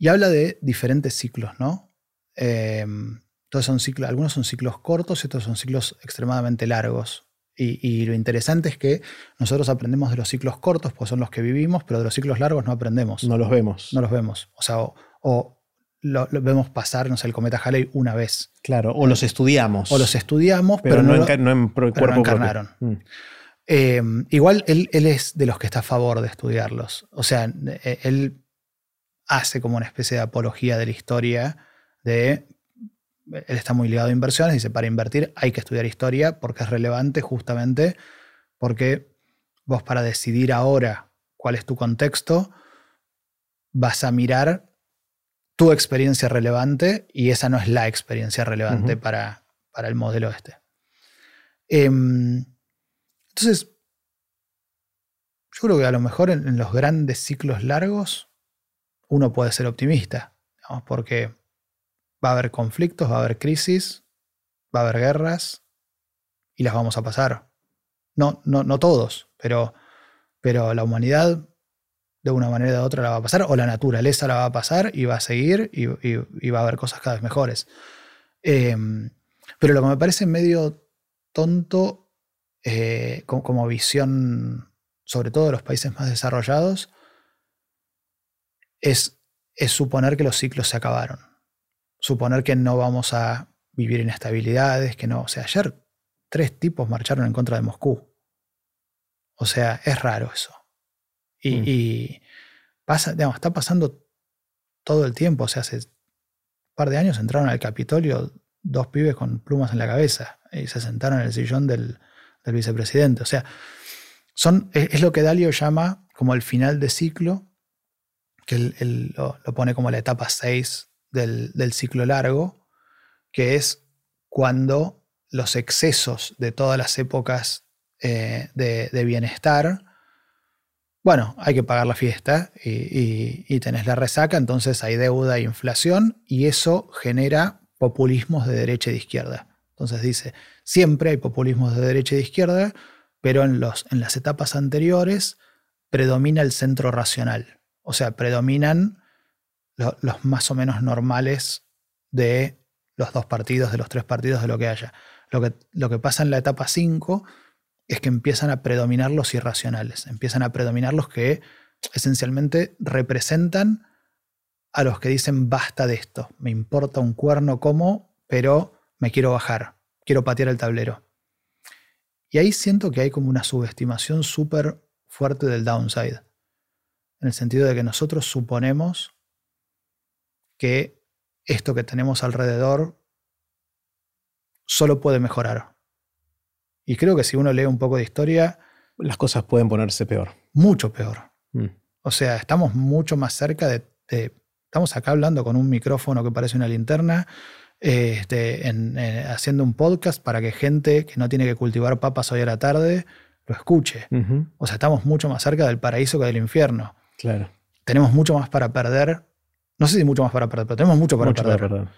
y habla de diferentes ciclos, ¿no? Em, entonces son ciclos, algunos son ciclos cortos y otros son ciclos extremadamente largos. Y, lo interesante es que nosotros aprendemos de los ciclos cortos, pues son los que vivimos, pero de los ciclos largos no aprendemos. No los vemos. No los vemos. O sea, o, lo, vemos pasar, no sé, el cometa Halley una vez. Claro, o los estudiamos. O los estudiamos, pero, no, en, cuerpo encarnaron. Mm. Igual él, él, es de los que está a favor de estudiarlos. O sea, e, él hace como una especie de apología de la historia de él está muy ligado a inversiones, dice, para invertir hay que estudiar historia porque es relevante justamente porque vos para decidir ahora cuál es tu contexto, vas a mirar tu experiencia relevante y esa no es la experiencia relevante para, para, el modelo este. Em, entonces, yo creo que a lo mejor en los grandes ciclos largos uno puede ser optimista, porque va a haber conflictos, va a haber crisis, va a haber guerras y las vamos a pasar. No, no, no todos, pero, pero la humanidad de una manera u otra la va a pasar, o la naturaleza la va a pasar y va a seguir y, va a haber cosas cada vez mejores. Em, pero lo que me parece medio tonto eh, como visión, sobre todo de los países más desarrollados, es, suponer que los ciclos se acabaron. Suponer que no vamos a vivir inestabilidades, que no. O sea, ayer tres tipos marcharon en contra de Moscú. O sea, es raro eso. Y, mm. pasa, digamos, está pasando todo el tiempo. O sea, hace un par de años entraron al Capitolio dos pibes con plumas en la cabeza y se sentaron en el sillón del, vicepresidente. O sea, son, es, lo que Dalio llama como el final de ciclo que lo, pone como la etapa 6 del, ciclo largo, que es cuando los excesos de todas las épocas eh, de, bienestar bueno, hay que pagar la fiesta y, tenés la resaca, entonces hay deuda e inflación y eso genera populismos de derecha y de izquierda. Entonces dice, siempre hay populismos de derecha y de izquierda, pero en, los, en las etapas anteriores predomina el centro racional. O sea, predominan los más o menos normales de los dos partidos, de los tres partidos, de lo que haya. Lo que, lo que pasa en la etapa 5 es que empiezan a predominar los irracionales, empiezan a predominar los que esencialmente representan a los que dicen basta de esto, me importa un cuerno como, pero me quiero bajar, quiero patear el tablero. Y ahí siento que hay como una subestimación súper fuerte del downside, en el sentido de que nosotros suponemos que esto que tenemos alrededor solo puede mejorar. Y creo que si uno lee un poco de historia... Las cosas pueden ponerse peor. Mucho peor. Mm. O sea, estamos mucho más cerca de, Estamos acá hablando con un micrófono que parece una linterna, este, eh, haciendo un podcast para que gente que no tiene que cultivar papas hoy a la tarde lo escuche. O sea, estamos mucho más cerca del paraíso que del infierno. Claro. Tenemos mucho más para perder. No sé si mucho más para perder, pero tenemos mucho para perder. Para perder.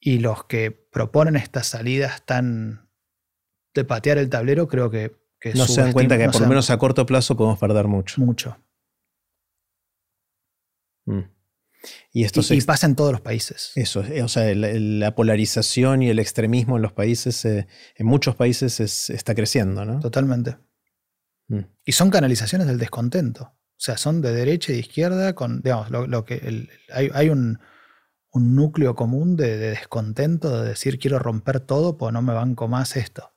Y los que proponen estas salidas tan de patear el tablero, creo que... no se dan cuenta que por lo menos a corto plazo podemos perder mucho. Mucho. Mm. Y, esto y, pasa en todos los países. Eso, o sea, la, polarización y el extremismo en los países, eh, en muchos países está creciendo, ¿no? Totalmente. Mm. Y son canalizaciones del descontento. O sea, son de derecha y de izquierda, con, digamos, lo, que hay, un, núcleo común de, de, descontento, de decir quiero romper todo, pues no me banco más esto.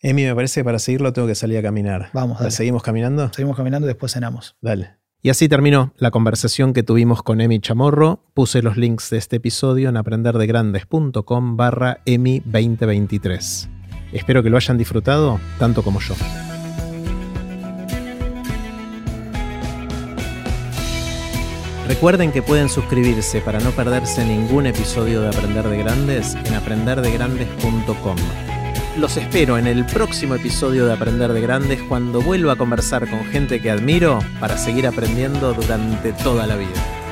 Emi, me parece que para seguirlo tengo que salir a caminar. Vamos, dale. ¿Seguimos caminando? Seguimos caminando y después cenamos. Dale. Y así terminó la conversación que tuvimos con Emi Chamorro. Puse los links de este episodio en aprenderdegrandes.com barra Emi 2023. Espero que lo hayan disfrutado tanto como yo. Recuerden que pueden suscribirse para no perderse ningún episodio de Aprender de Grandes en aprenderdegrandes.com. Los espero en el próximo episodio de Aprender de Grandes cuando vuelva a conversar con gente que admiro para seguir aprendiendo durante toda la vida.